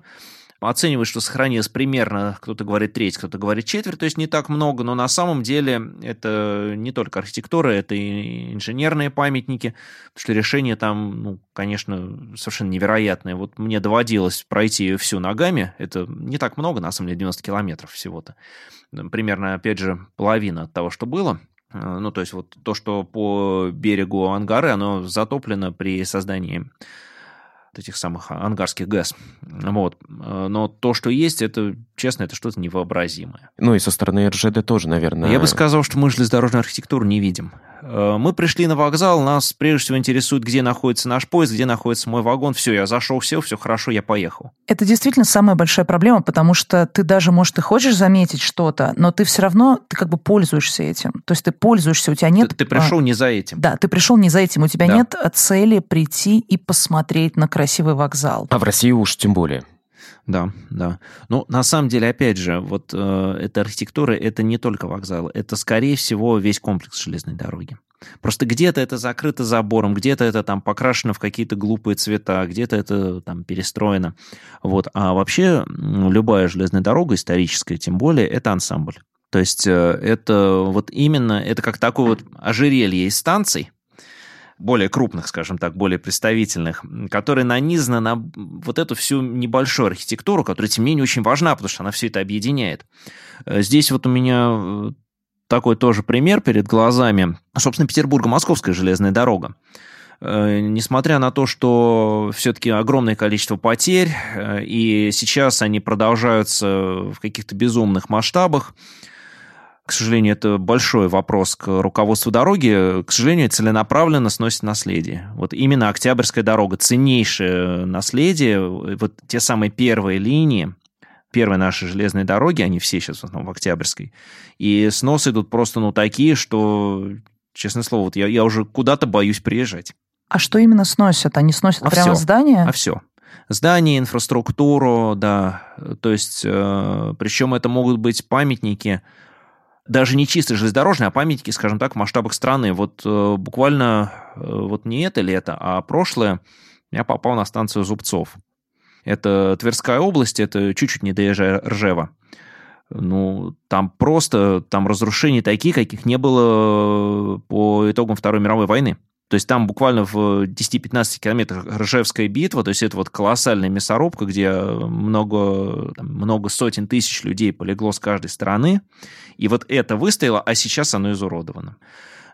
оценивают, что сохранилось примерно, кто-то говорит треть, кто-то говорит четверть, то есть не так много, но на самом деле это не только архитектура, это и инженерные памятники, потому что решение там, ну, конечно, совершенно невероятное. Вот мне доводилось пройти всю ногами, это не так много, на самом деле, 90 километров всего-то. Примерно, опять же, половина от того, что было. Ну, то есть вот то, что по берегу Ангары, оно затоплено при создании этих самых ангарских ГЭС. Вот. Но то, что есть, это, честно, это что-то невообразимое. Ну и со стороны РЖД тоже, наверное. Я бы сказал, что мы железнодорожную архитектуру не видим. Э, мы пришли на вокзал, нас прежде всего интересует, где находится наш поезд, где находится мой вагон. Все, я зашел, сел, все хорошо, я поехал. Это действительно самая большая проблема, потому что ты даже, может, и хочешь заметить что-то, но ты все равно, ты как бы пользуешься этим. То есть ты пользуешься, у тебя нет... Ты, ты пришел а, не за этим. Да, ты пришел не за этим. У тебя да. нет цели прийти и посмотреть на красивый вокзал. А в России уж тем более. Да, да. Ну, на самом деле, опять же, вот э, эта архитектура, это не только вокзал, это, скорее всего, весь комплекс железной дороги. Просто где-то это закрыто забором, где-то это там покрашено в какие-то глупые цвета, где-то это там перестроено. Вот. А вообще любая железная дорога, историческая тем более, это ансамбль. То есть э, это вот именно, это как такое вот ожерелье из станций, более крупных, скажем так, более представительных, которые нанизаны на вот эту всю небольшую архитектуру, которая, тем не менее, очень важна, потому что она все это объединяет. Э, здесь вот у меня э, такой тоже пример перед глазами. Собственно, Петербурго-Московская железная дорога. Э, несмотря на то, что все-таки огромное количество потерь, и сейчас они продолжаются в каких-то безумных масштабах, к сожалению, это большой вопрос к руководству дороги. К сожалению, целенаправленно сносит наследие. Вот именно Октябрьская дорога, ценнейшее наследие, вот те самые первые линии, первые наши железные дороги, они все сейчас в основном в Октябрьской, и сносы идут просто, ну, такие, что, честное слово, вот я, я уже куда-то боюсь приезжать. А что именно сносят? Они сносят а прямо все. здания? А все. Здания, инфраструктуру, да. То есть, э, причем это могут быть памятники, даже не чисто железнодорожные, а памятники, скажем так, в масштабах страны. Вот э, буквально э, вот не это лето, а прошлое я попал на станцию Зубцов. Это Тверская область, это чуть-чуть не доезжая Ржева. Ну, там просто, там разрушений такие, каких не было э, по итогам Второй мировой войны. То есть там буквально в 10-15 километрах Ржевская битва, то есть это вот колоссальная мясорубка, где много, там, много сотен тысяч людей полегло с каждой стороны. И вот это выстояло, а сейчас оно изуродовано.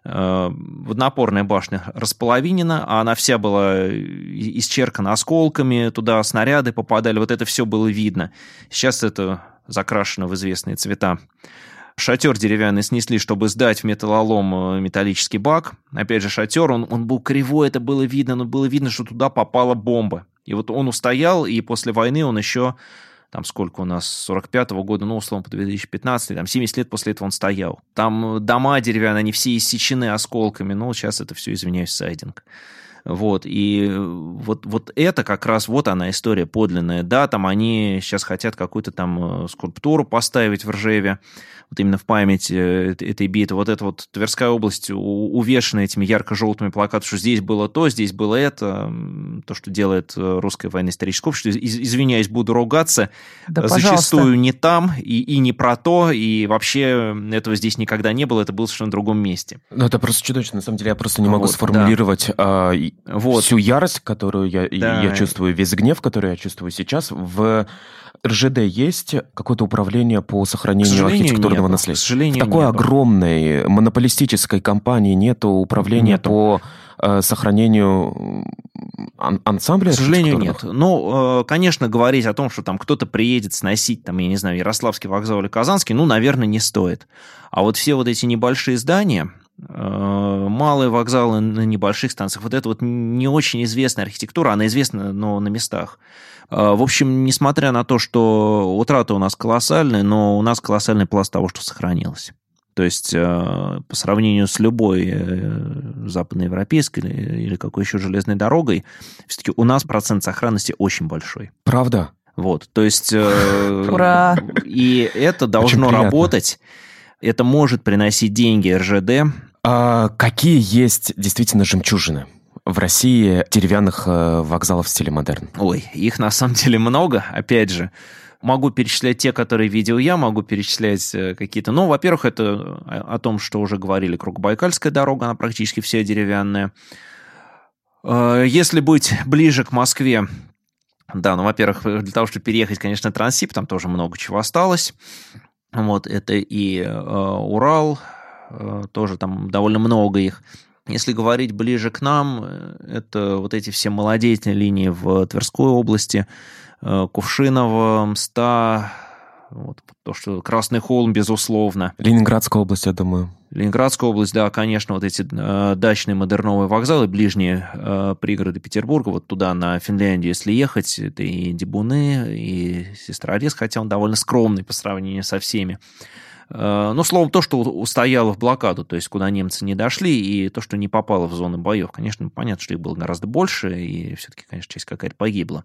Э, водонапорная башня располовинена, а она вся была исчеркана осколками, туда снаряды попадали, вот это все было видно. Сейчас это закрашено в известные цвета. Шатер деревянный снесли, чтобы сдать в металлолом э, металлический бак. Опять же, шатер, он, он был кривой, это было видно, но было видно, что туда попала бомба. И вот он устоял, и после войны он еще, там сколько у нас, 45-го года, ну, условно, по 2015, там 70 лет после этого он стоял. Там дома деревянные, они все иссечены осколками, ну, сейчас это все, извиняюсь, сайдинг. Вот, и вот, вот это как раз, вот она история подлинная. Да, там они сейчас хотят какую-то там э, скульптуру поставить в Ржеве, вот именно в память э, этой битвы. Вот эта вот Тверская область увешана этими ярко-желтыми плакатами, что здесь было то, здесь было это, то, что делает э, русское военно-историческое общество. Извиняюсь, буду ругаться. Да, Зачастую не там и, и не про то, и вообще этого здесь никогда не было, это было совершенно в другом месте. Ну, это просто чудовищно. На самом деле я просто не могу вот, сформулировать да. а, вот. всю ярость, которую я, да. я чувствую, весь гнев, который я чувствую сейчас в РЖД есть какое-то управление по сохранению архитектурного нет, наследия? К сожалению, В такой нет. огромной монополистической компании нет управления нету. по э, сохранению ан- ансамбля? К сожалению, нет. Ну, э, конечно, говорить о том, что там кто-то приедет сносить, там, я не знаю, Ярославский вокзал или Казанский, ну, наверное, не стоит. А вот все вот эти небольшие здания, э, малые вокзалы на небольших станциях, вот это вот не очень известная архитектура, она известна, но на местах. А, в общем, несмотря на то, что утраты у нас колоссальные, но у нас колоссальный пласт того, что сохранилось. То есть а, по сравнению с любой э, западноевропейской или какой еще железной дорогой, все-таки у нас процент сохранности очень большой. Правда? Вот, то есть... Э, Ура! И это должно работать. Это может приносить деньги РЖД. А какие есть действительно жемчужины? в России деревянных э, вокзалов в стиле модерн? Ой, их на самом деле много, опять же. Могу перечислять те, которые видел я, могу перечислять э, какие-то... Ну, во-первых, это о том, что уже говорили, Кругобайкальская дорога, она практически вся деревянная. Э, если быть ближе к Москве, да, ну, во-первых, для того, чтобы переехать, конечно, Транссиб, там тоже много чего осталось. Вот, это и э, Урал, э, тоже там довольно много их. Если говорить ближе к нам, э, это вот эти все молодетельные линии в Тверской области, э, Кувшиново, Мста, вот, то, что Красный холм, безусловно. Ленинградская область, я думаю. Ленинградская область, да, конечно, вот эти э, дачные модерновые вокзалы, ближние э, пригороды Петербурга, вот туда, на Финляндию, если ехать, это и Дебуны, и Сестрорез, хотя он довольно скромный по сравнению со всеми. Э, ну, словом, то, что устояло в блокаду, то есть куда немцы не дошли, и то, что не попало в зону боев. Конечно, понятно, что их было гораздо больше, и все-таки, конечно, часть какая-то погибла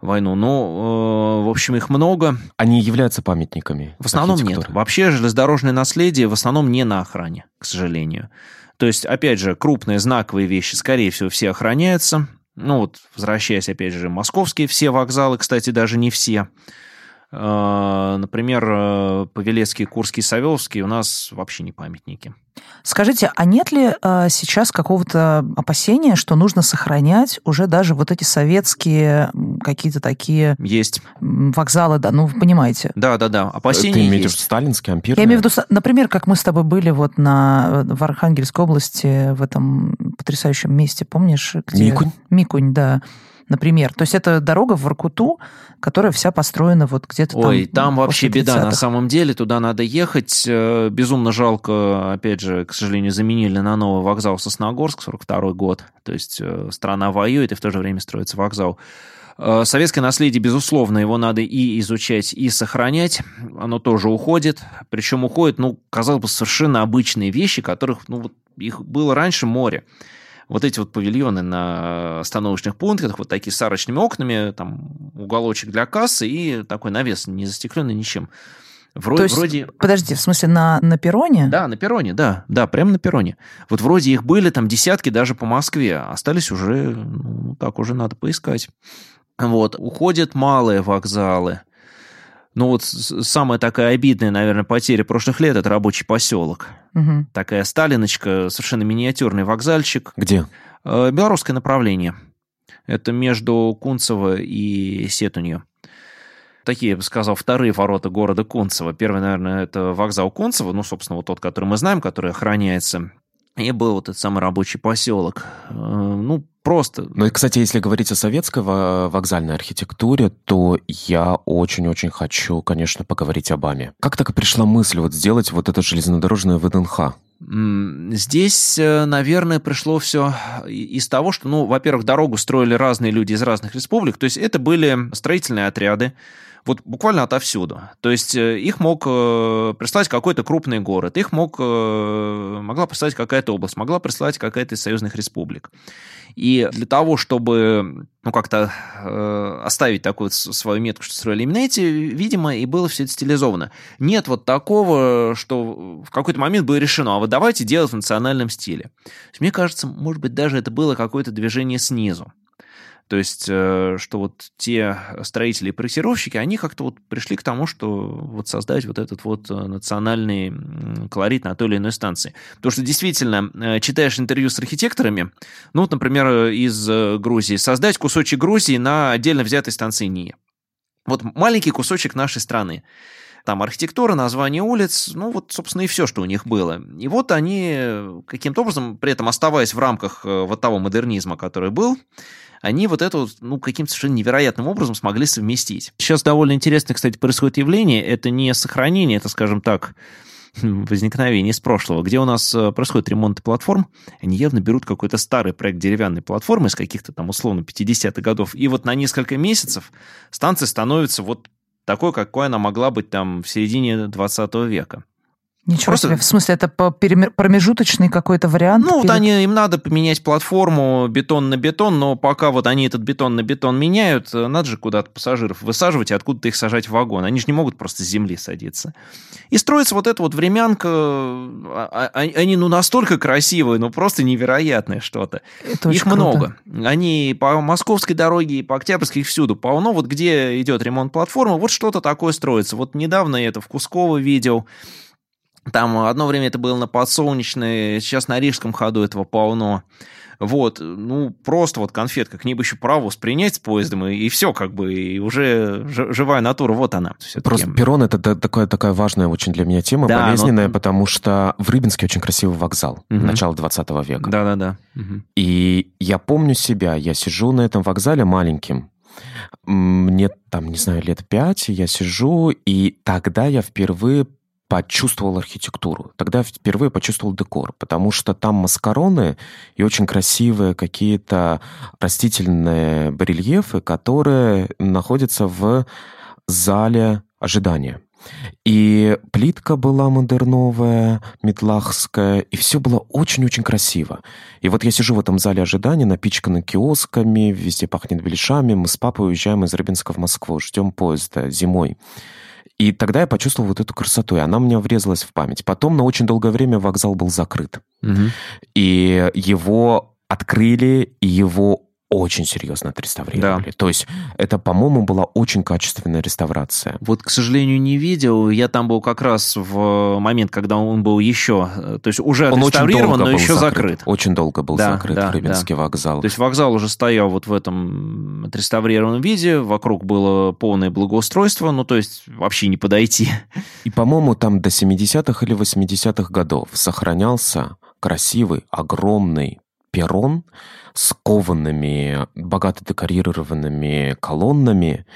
войну. Но, э, в общем, их много. Они являются памятниками? В основном нет. Вообще железнодорожное наследие в основном не на охране, к сожалению. То есть, опять же, крупные знаковые вещи, скорее всего, все охраняются. Ну вот, возвращаясь, опять же, московские все вокзалы, кстати, даже не все. Э, например, э, Павелецкий, Курский, Савеловский у нас вообще не памятники. Скажите, а нет ли э, сейчас какого-то опасения, что нужно сохранять уже даже вот эти советские какие-то такие... Есть. Вокзалы, да, ну вы понимаете. Да, да, да, опасения Ты имеешь есть. сталинские, ампирные? Я имею в виду, например, как мы с тобой были вот на, в Архангельской области, в этом потрясающем месте, помнишь? Где... Микунь? Микунь, да например. То есть это дорога в Воркуту, которая вся построена вот где-то там. Ой, там вообще беда на самом деле, туда надо ехать. Э, безумно жалко, опять же, к сожалению, заменили на новый вокзал Сосногорск, 42 год. То есть э, страна воюет, и в то же время строится вокзал. Э, советское наследие, безусловно, его надо и изучать, и сохранять. Оно тоже уходит. Причем уходит, ну, казалось бы, совершенно обычные вещи, которых, ну, вот их было раньше море вот эти вот павильоны на остановочных пунктах, вот такие с арочными окнами, там уголочек для кассы и такой навес, не застекленный ничем. Вроде, То есть, вроде... Подожди, в смысле на, на перроне? Да, на перроне, да, да, прямо на перроне. Вот вроде их были там десятки даже по Москве, остались уже, ну, так уже надо поискать. Вот, уходят малые вокзалы. Ну вот самая такая обидная, наверное, потеря прошлых лет – это рабочий поселок. Угу. Такая Сталиночка, совершенно миниатюрный вокзальчик. Где? Э, белорусское направление. Это между Кунцево и Сетунью. Такие, я бы сказал, вторые ворота города Кунцево. Первый, наверное, это вокзал Кунцево, ну, собственно, вот тот, который мы знаем, который охраняется. И был вот этот самый рабочий поселок. Э, ну, просто. Ну и, кстати, если говорить о советской вокзальной архитектуре, то я очень-очень хочу, конечно, поговорить об АМе. Как так и пришла мысль вот сделать вот это железнодорожное ВДНХ? Здесь, э, наверное, пришло все из того, что, ну, во-первых, дорогу строили разные люди из разных республик, то есть это были строительные отряды, вот буквально отовсюду. То есть э, их мог э, прислать какой-то крупный город, их мог, э, могла прислать какая-то область, могла прислать какая-то из союзных республик. И для того, чтобы ну, как-то оставить такую свою метку, что строили именно эти, видимо, и было все это стилизовано. Нет вот такого, что в какой-то момент было решено, а вот давайте делать в национальном стиле. Мне кажется, может быть, даже это было какое-то движение снизу. То есть, э, что вот те строители и проектировщики, они как-то вот пришли к тому, что вот создать вот этот вот э, национальный колорит на той или иной станции. Потому что действительно, э, читаешь интервью с архитекторами, ну вот, например, из Грузии, создать кусочек Грузии на отдельно взятой станции НИИ. Вот маленький кусочек нашей страны там архитектура, название улиц, ну вот, собственно, и все, что у них было. И вот они каким-то образом, при этом оставаясь в рамках вот того модернизма, который был, они вот это ну, каким-то совершенно невероятным образом смогли совместить. Сейчас довольно интересно, кстати, происходит явление. Это не сохранение, это, скажем так, <laughs> возникновение из прошлого, где у нас э, происходит ремонт платформ, они явно берут какой-то старый проект деревянной платформы из каких-то там условно 50-х годов, и вот на несколько месяцев станция становится вот такой, какой она могла быть там в середине 20 века. Ничего Просто... себе. В смысле, это промежуточный какой-то вариант? Ну, вот они, им надо поменять платформу бетон на бетон, но пока вот они этот бетон на бетон меняют, э, надо же куда-то пассажиров высаживать и откуда-то их сажать в вагон. Они же не могут просто с земли садиться. И строится вот эта вот времянка. А, а, а, они, ну, настолько красивые, ну, просто невероятное что-то. Их много. Круто. Они по московской дороге и по Октябрьской их всюду полно. Вот где идет ремонт платформы, вот что-то такое строится. Вот недавно я это в Кусково видел. Там одно время это было на подсолнечной, сейчас на рижском ходу этого полно. Вот, ну, просто вот конфетка, к ней бы еще паровоз принять с поездом, и, и все, как бы, и уже живая натура, вот она. Просто перрон — это такая, такая важная очень для меня тема, да, болезненная, но... потому что в Рыбинске очень красивый вокзал, угу. начала 20 века. Да-да-да. Угу. И я помню себя, я сижу на этом вокзале маленьким, мне там, не знаю, лет пять, я сижу, и тогда я впервые почувствовал архитектуру. Тогда впервые почувствовал декор, потому что там маскароны и очень красивые какие-то растительные барельефы, которые находятся в зале ожидания. И плитка была модерновая, метлахская, и все было очень-очень красиво. И вот я сижу в этом зале ожидания, напичканный киосками, везде пахнет беляшами. Мы с папой уезжаем из Рыбинска в Москву, ждем поезда зимой. И тогда я почувствовал вот эту красоту, и она мне врезалась в память. Потом на очень долгое время вокзал был закрыт. Мгм. И его открыли, и его очень серьезно отреставрировали. То есть это, по-моему, была очень качественная реставрация. Вот, к сожалению, не видел. Я там был как раз в момент, когда он был еще... э, То есть уже Он отреставрирован, но еще закрыт. закрыт. Очень долго был Да, закрыт да, Рыбинский вокзал. То есть вокзал уже стоял вот в этом отреставрированном виде, вокруг было полное благоустройство, ну, то есть вообще не подойти. И, по-моему, там до 70-х или 80-х годов сохранялся красивый, огромный перрон с коваными, богато декорированными колоннами.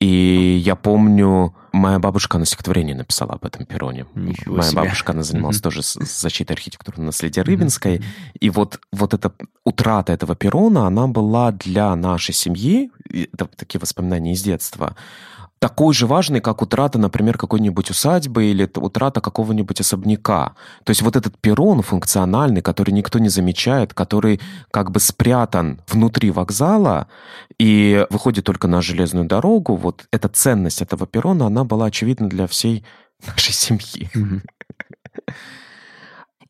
И я помню, моя бабушка на стихотворение написала об этом перроне. Ничего моя себе. бабушка, она занималась Мгм. тоже защитой архитектурного наследия Рыбинской. И вот, вот эта утрата этого перрона, она была для нашей семьи, это такие воспоминания из детства, такой же важной, как утрата, например, какой-нибудь усадьбы или утрата какого-нибудь особняка. То есть вот этот перрон функциональный, который никто не замечает, который как бы спрятан внутри вокзала и выходит только на железную дорогу, вот эта ценность этого перрона, она была очевидна для всей нашей семьи.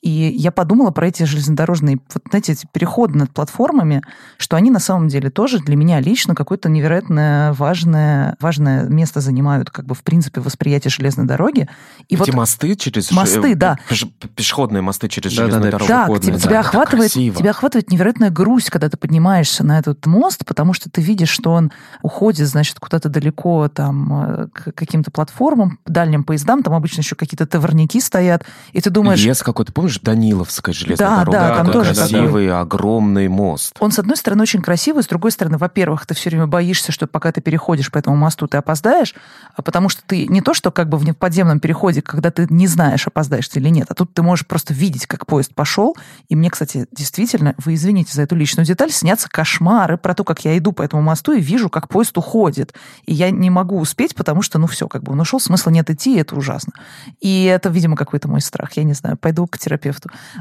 И я подумала про эти железнодорожные, вот знаете, эти переходы над платформами, что они на самом деле тоже для меня лично какое-то невероятно важное, важное место занимают, как бы в принципе восприятие железной дороги. И Эти вот мосты через... Мосты, э, да. пеш- Пешеходные мосты через Да-да-да, железную дорогу. Да, пешеходные, тебя, да. тебя, охватывает, тебя охватывает невероятная грусть, когда ты поднимаешься на этот мост, потому что ты видишь, что он уходит, значит, куда-то далеко там э, к каким-то платформам, дальним поездам, там обычно еще какие-то товарники стоят, и ты думаешь, Лес какой-то, помнишь, Даниловская железная Да, дорога? да, там Такой тоже красивый, огромный мост. Он, с одной стороны, очень красивый, с другой стороны, во-первых, ты все время боишься, что пока ты переходишь по этому мосту, ты опоздаешь, а потому что ты не то, что как бы в подземном переходе, когда ты не знаешь, опоздаешь ты или нет, а тут ты можешь просто видеть, как поезд пошел. И мне, кстати, действительно, вы извините за эту личную деталь, снятся кошмары про то, как я иду по этому мосту и вижу, как поезд уходит. И я не могу успеть, потому что, ну все, как бы он ушел, смысла нет идти, и это ужасно. И это, видимо, какой-то мой страх. Я не знаю, пойду к терапевту.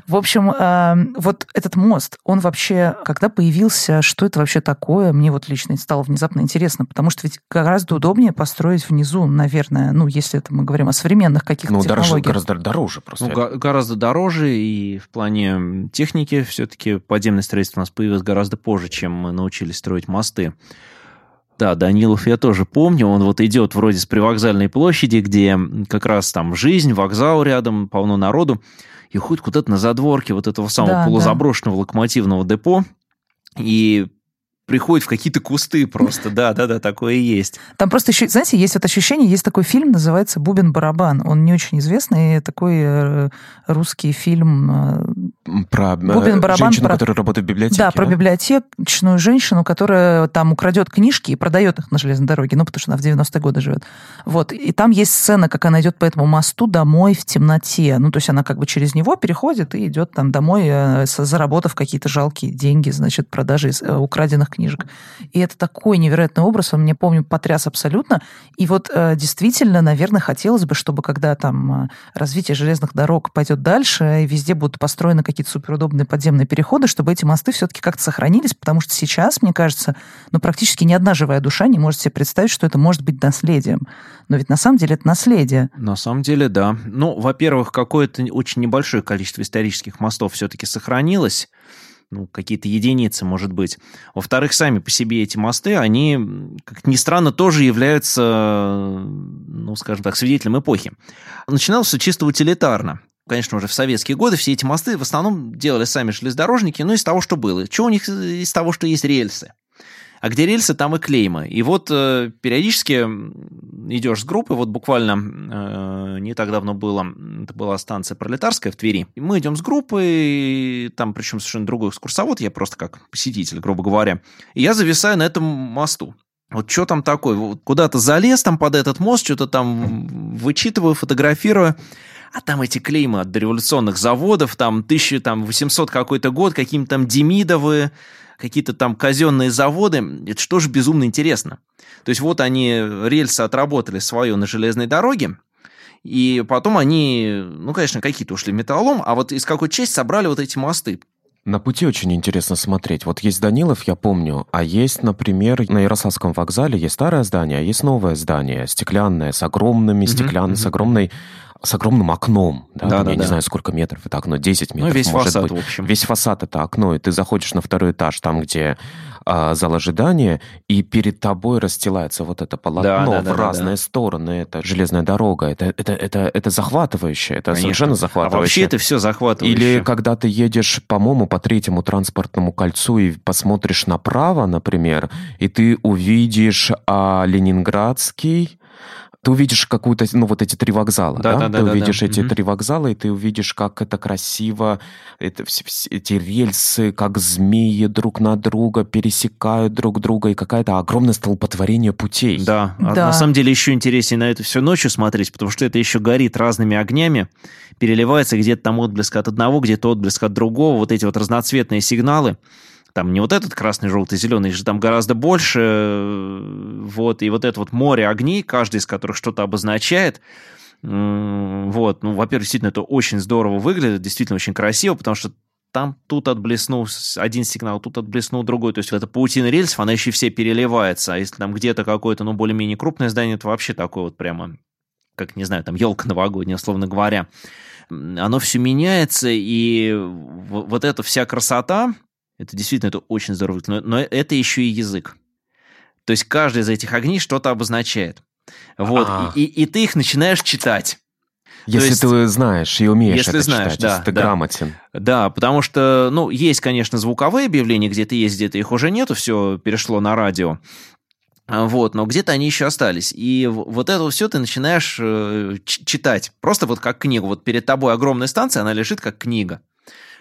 В общем, э, вот этот мост, он вообще, когда появился, что это вообще такое, мне вот лично стало внезапно интересно, потому что ведь гораздо удобнее построить внизу, наверное, ну, если это мы говорим о современных каких-то Ну, дороже, технологиях. гораздо дороже просто. Ну, гораздо дороже, и в плане техники все-таки подземное строительство у нас появилось гораздо позже, чем мы научились строить мосты. Да, Данилов я тоже помню, он вот идет вроде с привокзальной площади, где как раз там жизнь, вокзал рядом, полно народу, и уходит куда-то на задворке вот этого самого Да, полузаброшенного локомотивного депо, и приходит в какие-то кусты просто, <laughs> да-да-да, такое и есть. Там просто еще, знаете, есть вот ощущение, есть такой фильм, называется «Бубен-барабан». Он не очень известный, такой э, русский фильм э, Про э, Бубен, барабан, женщину, про- которая работает в библиотеке. Да, про библиотечную женщину, которая там украдет книжки и продает их на железной дороге, ну, потому что она в 90-е годы живет. Вот. И там есть сцена, как она идет по этому мосту домой в темноте. Ну, то есть она как бы через него переходит и идет там домой, э, заработав какие-то жалкие деньги, значит, продажи э, украденных книжек. И это такой невероятный образ, он мне, помню, потряс абсолютно. И вот действительно, наверное, хотелось бы, чтобы когда там развитие железных дорог пойдет дальше, и везде будут построены какие-то суперудобные подземные переходы, чтобы эти мосты все-таки как-то сохранились, потому что сейчас, мне кажется, ну, практически ни одна живая душа не может себе представить, что это может быть наследием. Но ведь на самом деле это наследие. На самом деле, да. Ну, во-первых, какое-то очень небольшое количество исторических мостов все-таки сохранилось. Ну, какие-то единицы, может быть. Во-вторых, сами по себе эти мосты, они, как ни странно, тоже являются, ну, скажем так, свидетелем эпохи. Начиналось все чисто утилитарно. Конечно, уже в советские годы все эти мосты в основном делали сами железнодорожники, ну, из того, что было. Что у них из того, что есть рельсы? А где рельсы, там и клеймы. И вот э, периодически идешь с группой, вот буквально э, не так давно было, это была станция Пролетарская в Твери. И мы идем с группой, там причем совершенно другой экскурсовод, я просто как посетитель, грубо говоря. И я зависаю на этом мосту. Вот что там такое? Вот Куда-то залез там под этот мост, что-то там вычитываю, фотографирую. А там эти клеймы от дореволюционных заводов, там 1800 какой-то год, какие-то там Демидовы, какие-то там казенные заводы. Это что же безумно интересно. То есть вот они рельсы отработали свое на железной дороге, И потом они, ну, конечно, какие-то ушли в металлолом, а вот из какой части собрали вот эти мосты. На пути очень интересно смотреть. Вот есть Данилов, я помню, а есть, например, на Ярославском вокзале есть старое здание, а есть новое здание, стеклянное, с огромными, стеклянной, с огромной с огромным окном. Да, Да, там, да, я да. не знаю, сколько метров это окно, 10 метров. Ну, весь может фасад, быть. в общем. Весь фасад это окно, и ты заходишь на второй этаж, там, где а, зал ожидания, и перед тобой расстилается вот это полотно Да, да, в да, разные да. стороны. Это железная дорога. Это, это, это, это захватывающе. Это Конечно. совершенно А захватывающе. вообще это все захватывающе. Или когда ты едешь, по-моему, по третьему транспортному кольцу и посмотришь направо, например, и ты увидишь а, Ленинградский, ты увидишь какую-то, ну, вот эти три вокзала, Да, да? да, ты да, увидишь да. эти Мгм. три вокзала, и ты увидишь, как это красиво, это, все- все эти рельсы, как змеи друг на друга пересекают друг друга, и какое-то огромное столпотворение путей. Да, а Да. на самом деле еще интереснее на это все ночью смотреть, потому что это еще горит разными огнями, переливается где-то там отблеск от одного, где-то отблеск от другого, вот эти вот разноцветные сигналы. Там не вот этот красный, желтый, зеленый, их же там гораздо больше. э, Вот, и вот это вот море огней, каждый из которых что-то обозначает. Вот, ну, во-первых, действительно, это очень здорово выглядит, действительно очень красиво, потому что там тут отблеснул один сигнал, тут отблеснул другой. То есть эта паутина рельсов, она еще все переливается. А если там где-то какое-то, ну, более-менее крупное здание, то вообще такое вот прямо, как, не знаю, там елка новогодняя, условно говоря. Оно все меняется, и вот эта вся красота, это действительно это очень здорово. Но, но это еще и язык. То есть каждый из этих огней что-то обозначает. Вот, А. и, и- и ты их начинаешь читать. Если есть- ты знаешь и умеешь Если это знаешь, читать, да, если ты да. грамотен. Да, потому что, ну, есть, конечно, звуковые объявления, где-то есть, где-то их уже нету, все перешло на радио. А, Вот, но где-то они еще остались. И вот это все ты начинаешь э, читать. Просто вот как книгу. Вот перед тобой огромная станция, она лежит как книга.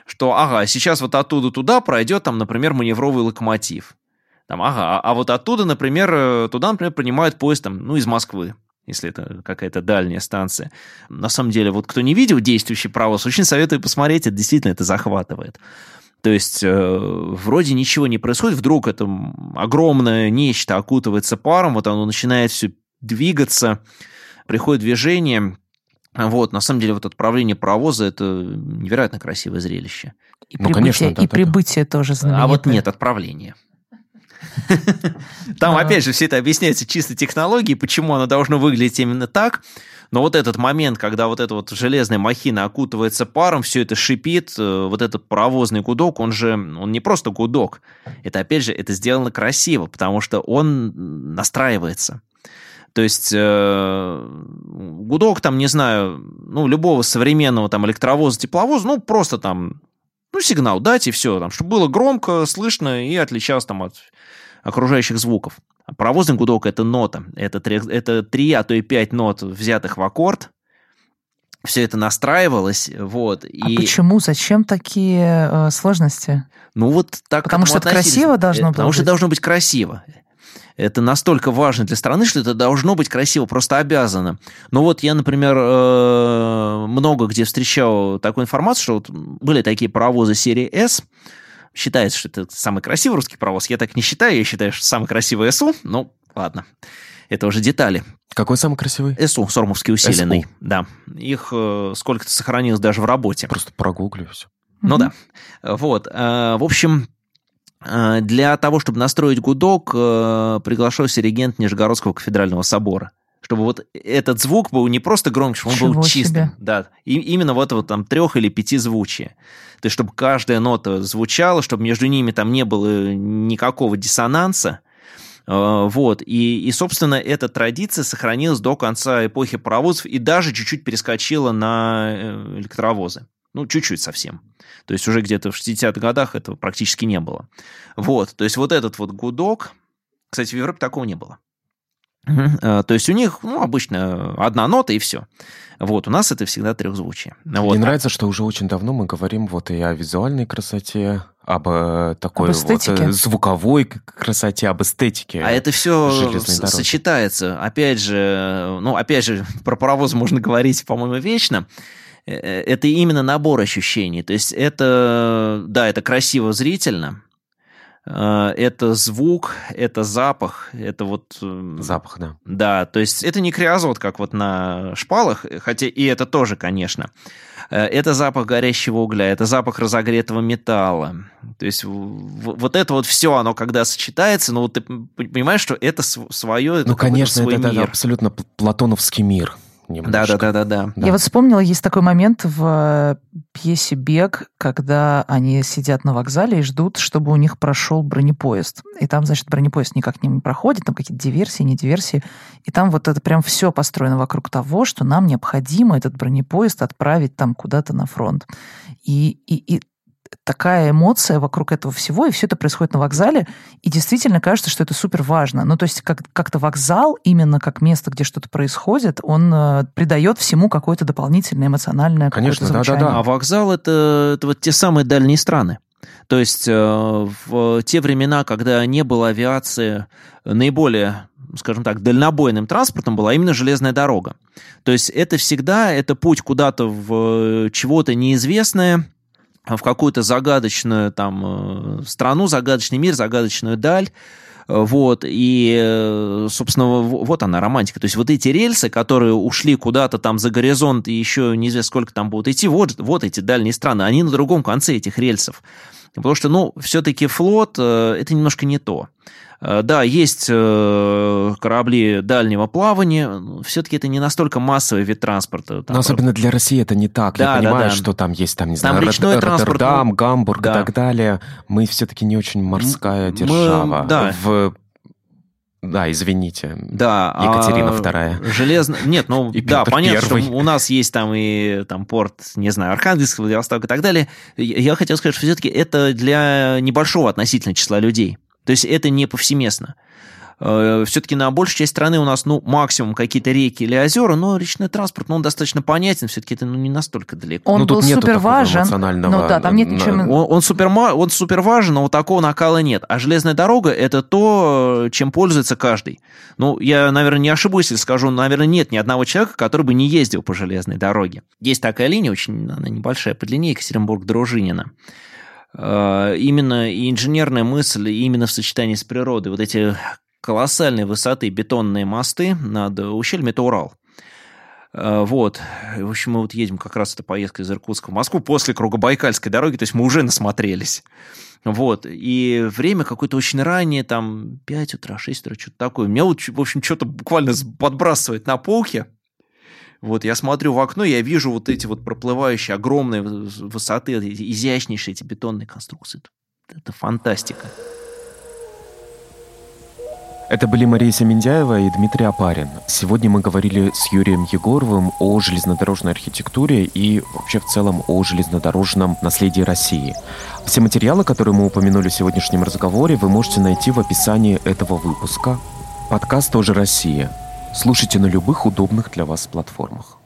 Что, ага, сейчас вот оттуда туда пройдет, там, например, маневровый локомотив. Там, ага, а- вот оттуда, например, э, туда, например, принимают поезд, там, ну, из Москвы, если это какая-то дальняя станция. На самом деле, вот кто не видел действующий паровоз, очень советую посмотреть, это действительно это захватывает. То есть э, вроде ничего не происходит, вдруг это огромное нечто окутывается паром, вот оно начинает все двигаться, приходит движение. Вот, на самом деле, вот отправление паровоза – это невероятно красивое зрелище. И Ну, прибытие, конечно, да, и да, да. прибытие тоже знаменитое. А вот нет отправления. Там, Да. опять же, все это объясняется чисто технологией, почему оно должно выглядеть именно так. Но вот этот момент, когда вот эта вот железная махина окутывается паром, все это шипит, э, вот этот паровозный гудок, он же, он не просто гудок. Это, опять же, это сделано красиво, потому что он настраивается. То есть э, гудок там, не знаю, ну, любого современного там электровоза, тепловоза, ну, просто там, ну, сигнал дать и все, там, чтобы было громко, слышно и отличалось там от окружающих звуков. А паровозный гудок – это нота, это три, это три, а то и пять нот, взятых в аккорд. Все это настраивалось, вот. А и, почему? Зачем такие э, сложности? Ну, вот так к Потому что красиво должно Э, было Потому что быть. должно быть красиво. Это настолько важно для страны, что это должно быть красиво, просто обязано. Но вот я, например, э, много где встречал такую информацию, что вот были такие паровозы серии S. Считается, что это самый красивый русский паровоз. Я так не считаю, я считаю, что самый красивый СУ. Ну, ладно. Это уже детали. Какой самый красивый? СУ, Сормовский усиленный. СУ. Да. Их э, сколько-то сохранилось даже в работе. Просто прогуглю все. Ну Мгм. да. Вот. э, В общем, для того, чтобы настроить гудок, э, приглашался регент Нижегородского кафедрального собора. Чтобы вот этот звук был не просто чтобы он был чистым. себе. Да. И именно вот вот там трех или пяти звучия. То есть, чтобы каждая нота звучала, чтобы между ними там не было никакого диссонанса. Э, Вот. И, и, собственно, эта традиция сохранилась до конца эпохи паровозов и даже чуть-чуть перескочила на э, электровозы. Ну, чуть-чуть совсем. То есть уже где-то в 60-х годах этого практически не было. Вот. То есть вот этот вот гудок... Кстати, в Европе такого не было. Э, То есть у них, ну, обычно одна нота и все. Вот, у нас это всегда трехзвучие. Вот. Мне нравится, что уже очень давно мы говорим вот и о визуальной красоте, об э, такой Об вот эстетике. э, звуковой красоте, об эстетике. А это все сочетается. Опять же, ну, опять же, <laughs> про паровоз можно говорить, по-моему, вечно. Э, э, Это именно набор ощущений. То есть это, да, это красиво зрительно, Э, это звук, это запах, это вот... Э, запах, да. Да, то есть это не криозот, как вот на шпалах, хотя и это тоже, конечно. Это запах горящего угля, это запах разогретого металла. То есть вот это вот все, оно когда сочетается, ну вот ты понимаешь, что это свое, это Ну, конечно, это, это абсолютно платоновский мир немножко. Да, да, да, да, да. Я вот вспомнила, есть такой момент в э, пьесе «Бег», когда они сидят на вокзале и ждут, чтобы у них прошел бронепоезд. И там, значит, бронепоезд никак не проходит, там какие-то диверсии, не диверсии. И там вот это прям все построено вокруг того, что нам необходимо этот бронепоезд отправить там куда-то на фронт. И, и, и такая эмоция вокруг этого всего, и все это происходит на вокзале, и действительно кажется, что это супер важно. Ну, то есть как- как-то вокзал, именно как место, где что-то происходит, он э, придает всему какое-то дополнительное эмоциональное Конечно, да-да-да. А вокзал это, это вот те самые дальние страны. То есть э, в те времена, когда не было авиации, наиболее скажем так, дальнобойным транспортом была именно железная дорога. То есть это всегда это путь куда-то в чего-то неизвестное, в какую-то загадочную там э, страну, загадочный мир, загадочную даль. Вот, и, э, собственно, вот она, романтика. То есть вот эти рельсы, которые ушли куда-то там за горизонт и еще неизвестно сколько там будут идти, вот, вот эти дальние страны, они на другом конце этих рельсов. Потому что, ну, все-таки флот э, – это немножко не то. Э, да, есть э, корабли дальнего плавания, все-таки это не настолько массовый вид транспорта. Там, Но особенно для России это не так. Да, Я понимаю, да, да. что там есть, там, не там знаю, речной Рот- транспорт, Роттердам, Гамбург да. и так далее. Мы все-таки не очень морская держава. Мы, да. В да, извините. Да. Екатерина а, вторая. Железно. Нет, ну и да, понятно, первый. что у нас есть там и там порт, не знаю, Архангельск, Владивосток и так далее. Я хотел сказать, что все-таки это для небольшого относительно числа людей. То есть это не повсеместно. Э, Все-таки на большей части страны у нас, ну, максимум какие-то реки или озера, но речной транспорт, ну, он достаточно понятен, все-таки это ну, не настолько далеко. Он ну, был супер важен, ну да, там нет ничего... Он, он, супер, он супер важен, но вот такого накала нет. А железная дорога – это то, чем пользуется каждый. Ну, я, наверное, не ошибусь, если скажу, наверное, нет ни одного человека, который бы не ездил по железной дороге. Есть такая линия, очень она небольшая, по длине, Екатеринбург-Дружинина. Э, именно инженерная мысль именно в сочетании с природой. Вот эти колоссальной высоты бетонные мосты над ущельем, это Урал. Э, вот. В общем, мы вот едем как раз эта поездка из Иркутска в Москву после Кругобайкальской дороги, то есть мы уже насмотрелись. Вот. И время какое-то очень раннее, там 5 утра, 6 утра, что-то такое. Меня вот, в общем, что-то буквально подбрасывает на полке. Вот я смотрю в окно, я вижу вот эти вот проплывающие огромные высоты, эти изящнейшие эти бетонные конструкции. Это фантастика. Это были Мария Семендяева и Дмитрий Апарин. Сегодня мы говорили с Юрием Егоровым о железнодорожной архитектуре и вообще в целом о железнодорожном наследии России. Все материалы, которые мы упомянули в сегодняшнем разговоре, вы можете найти в описании этого выпуска. Подкаст «Тоже Россия». Слушайте на любых удобных для вас платформах.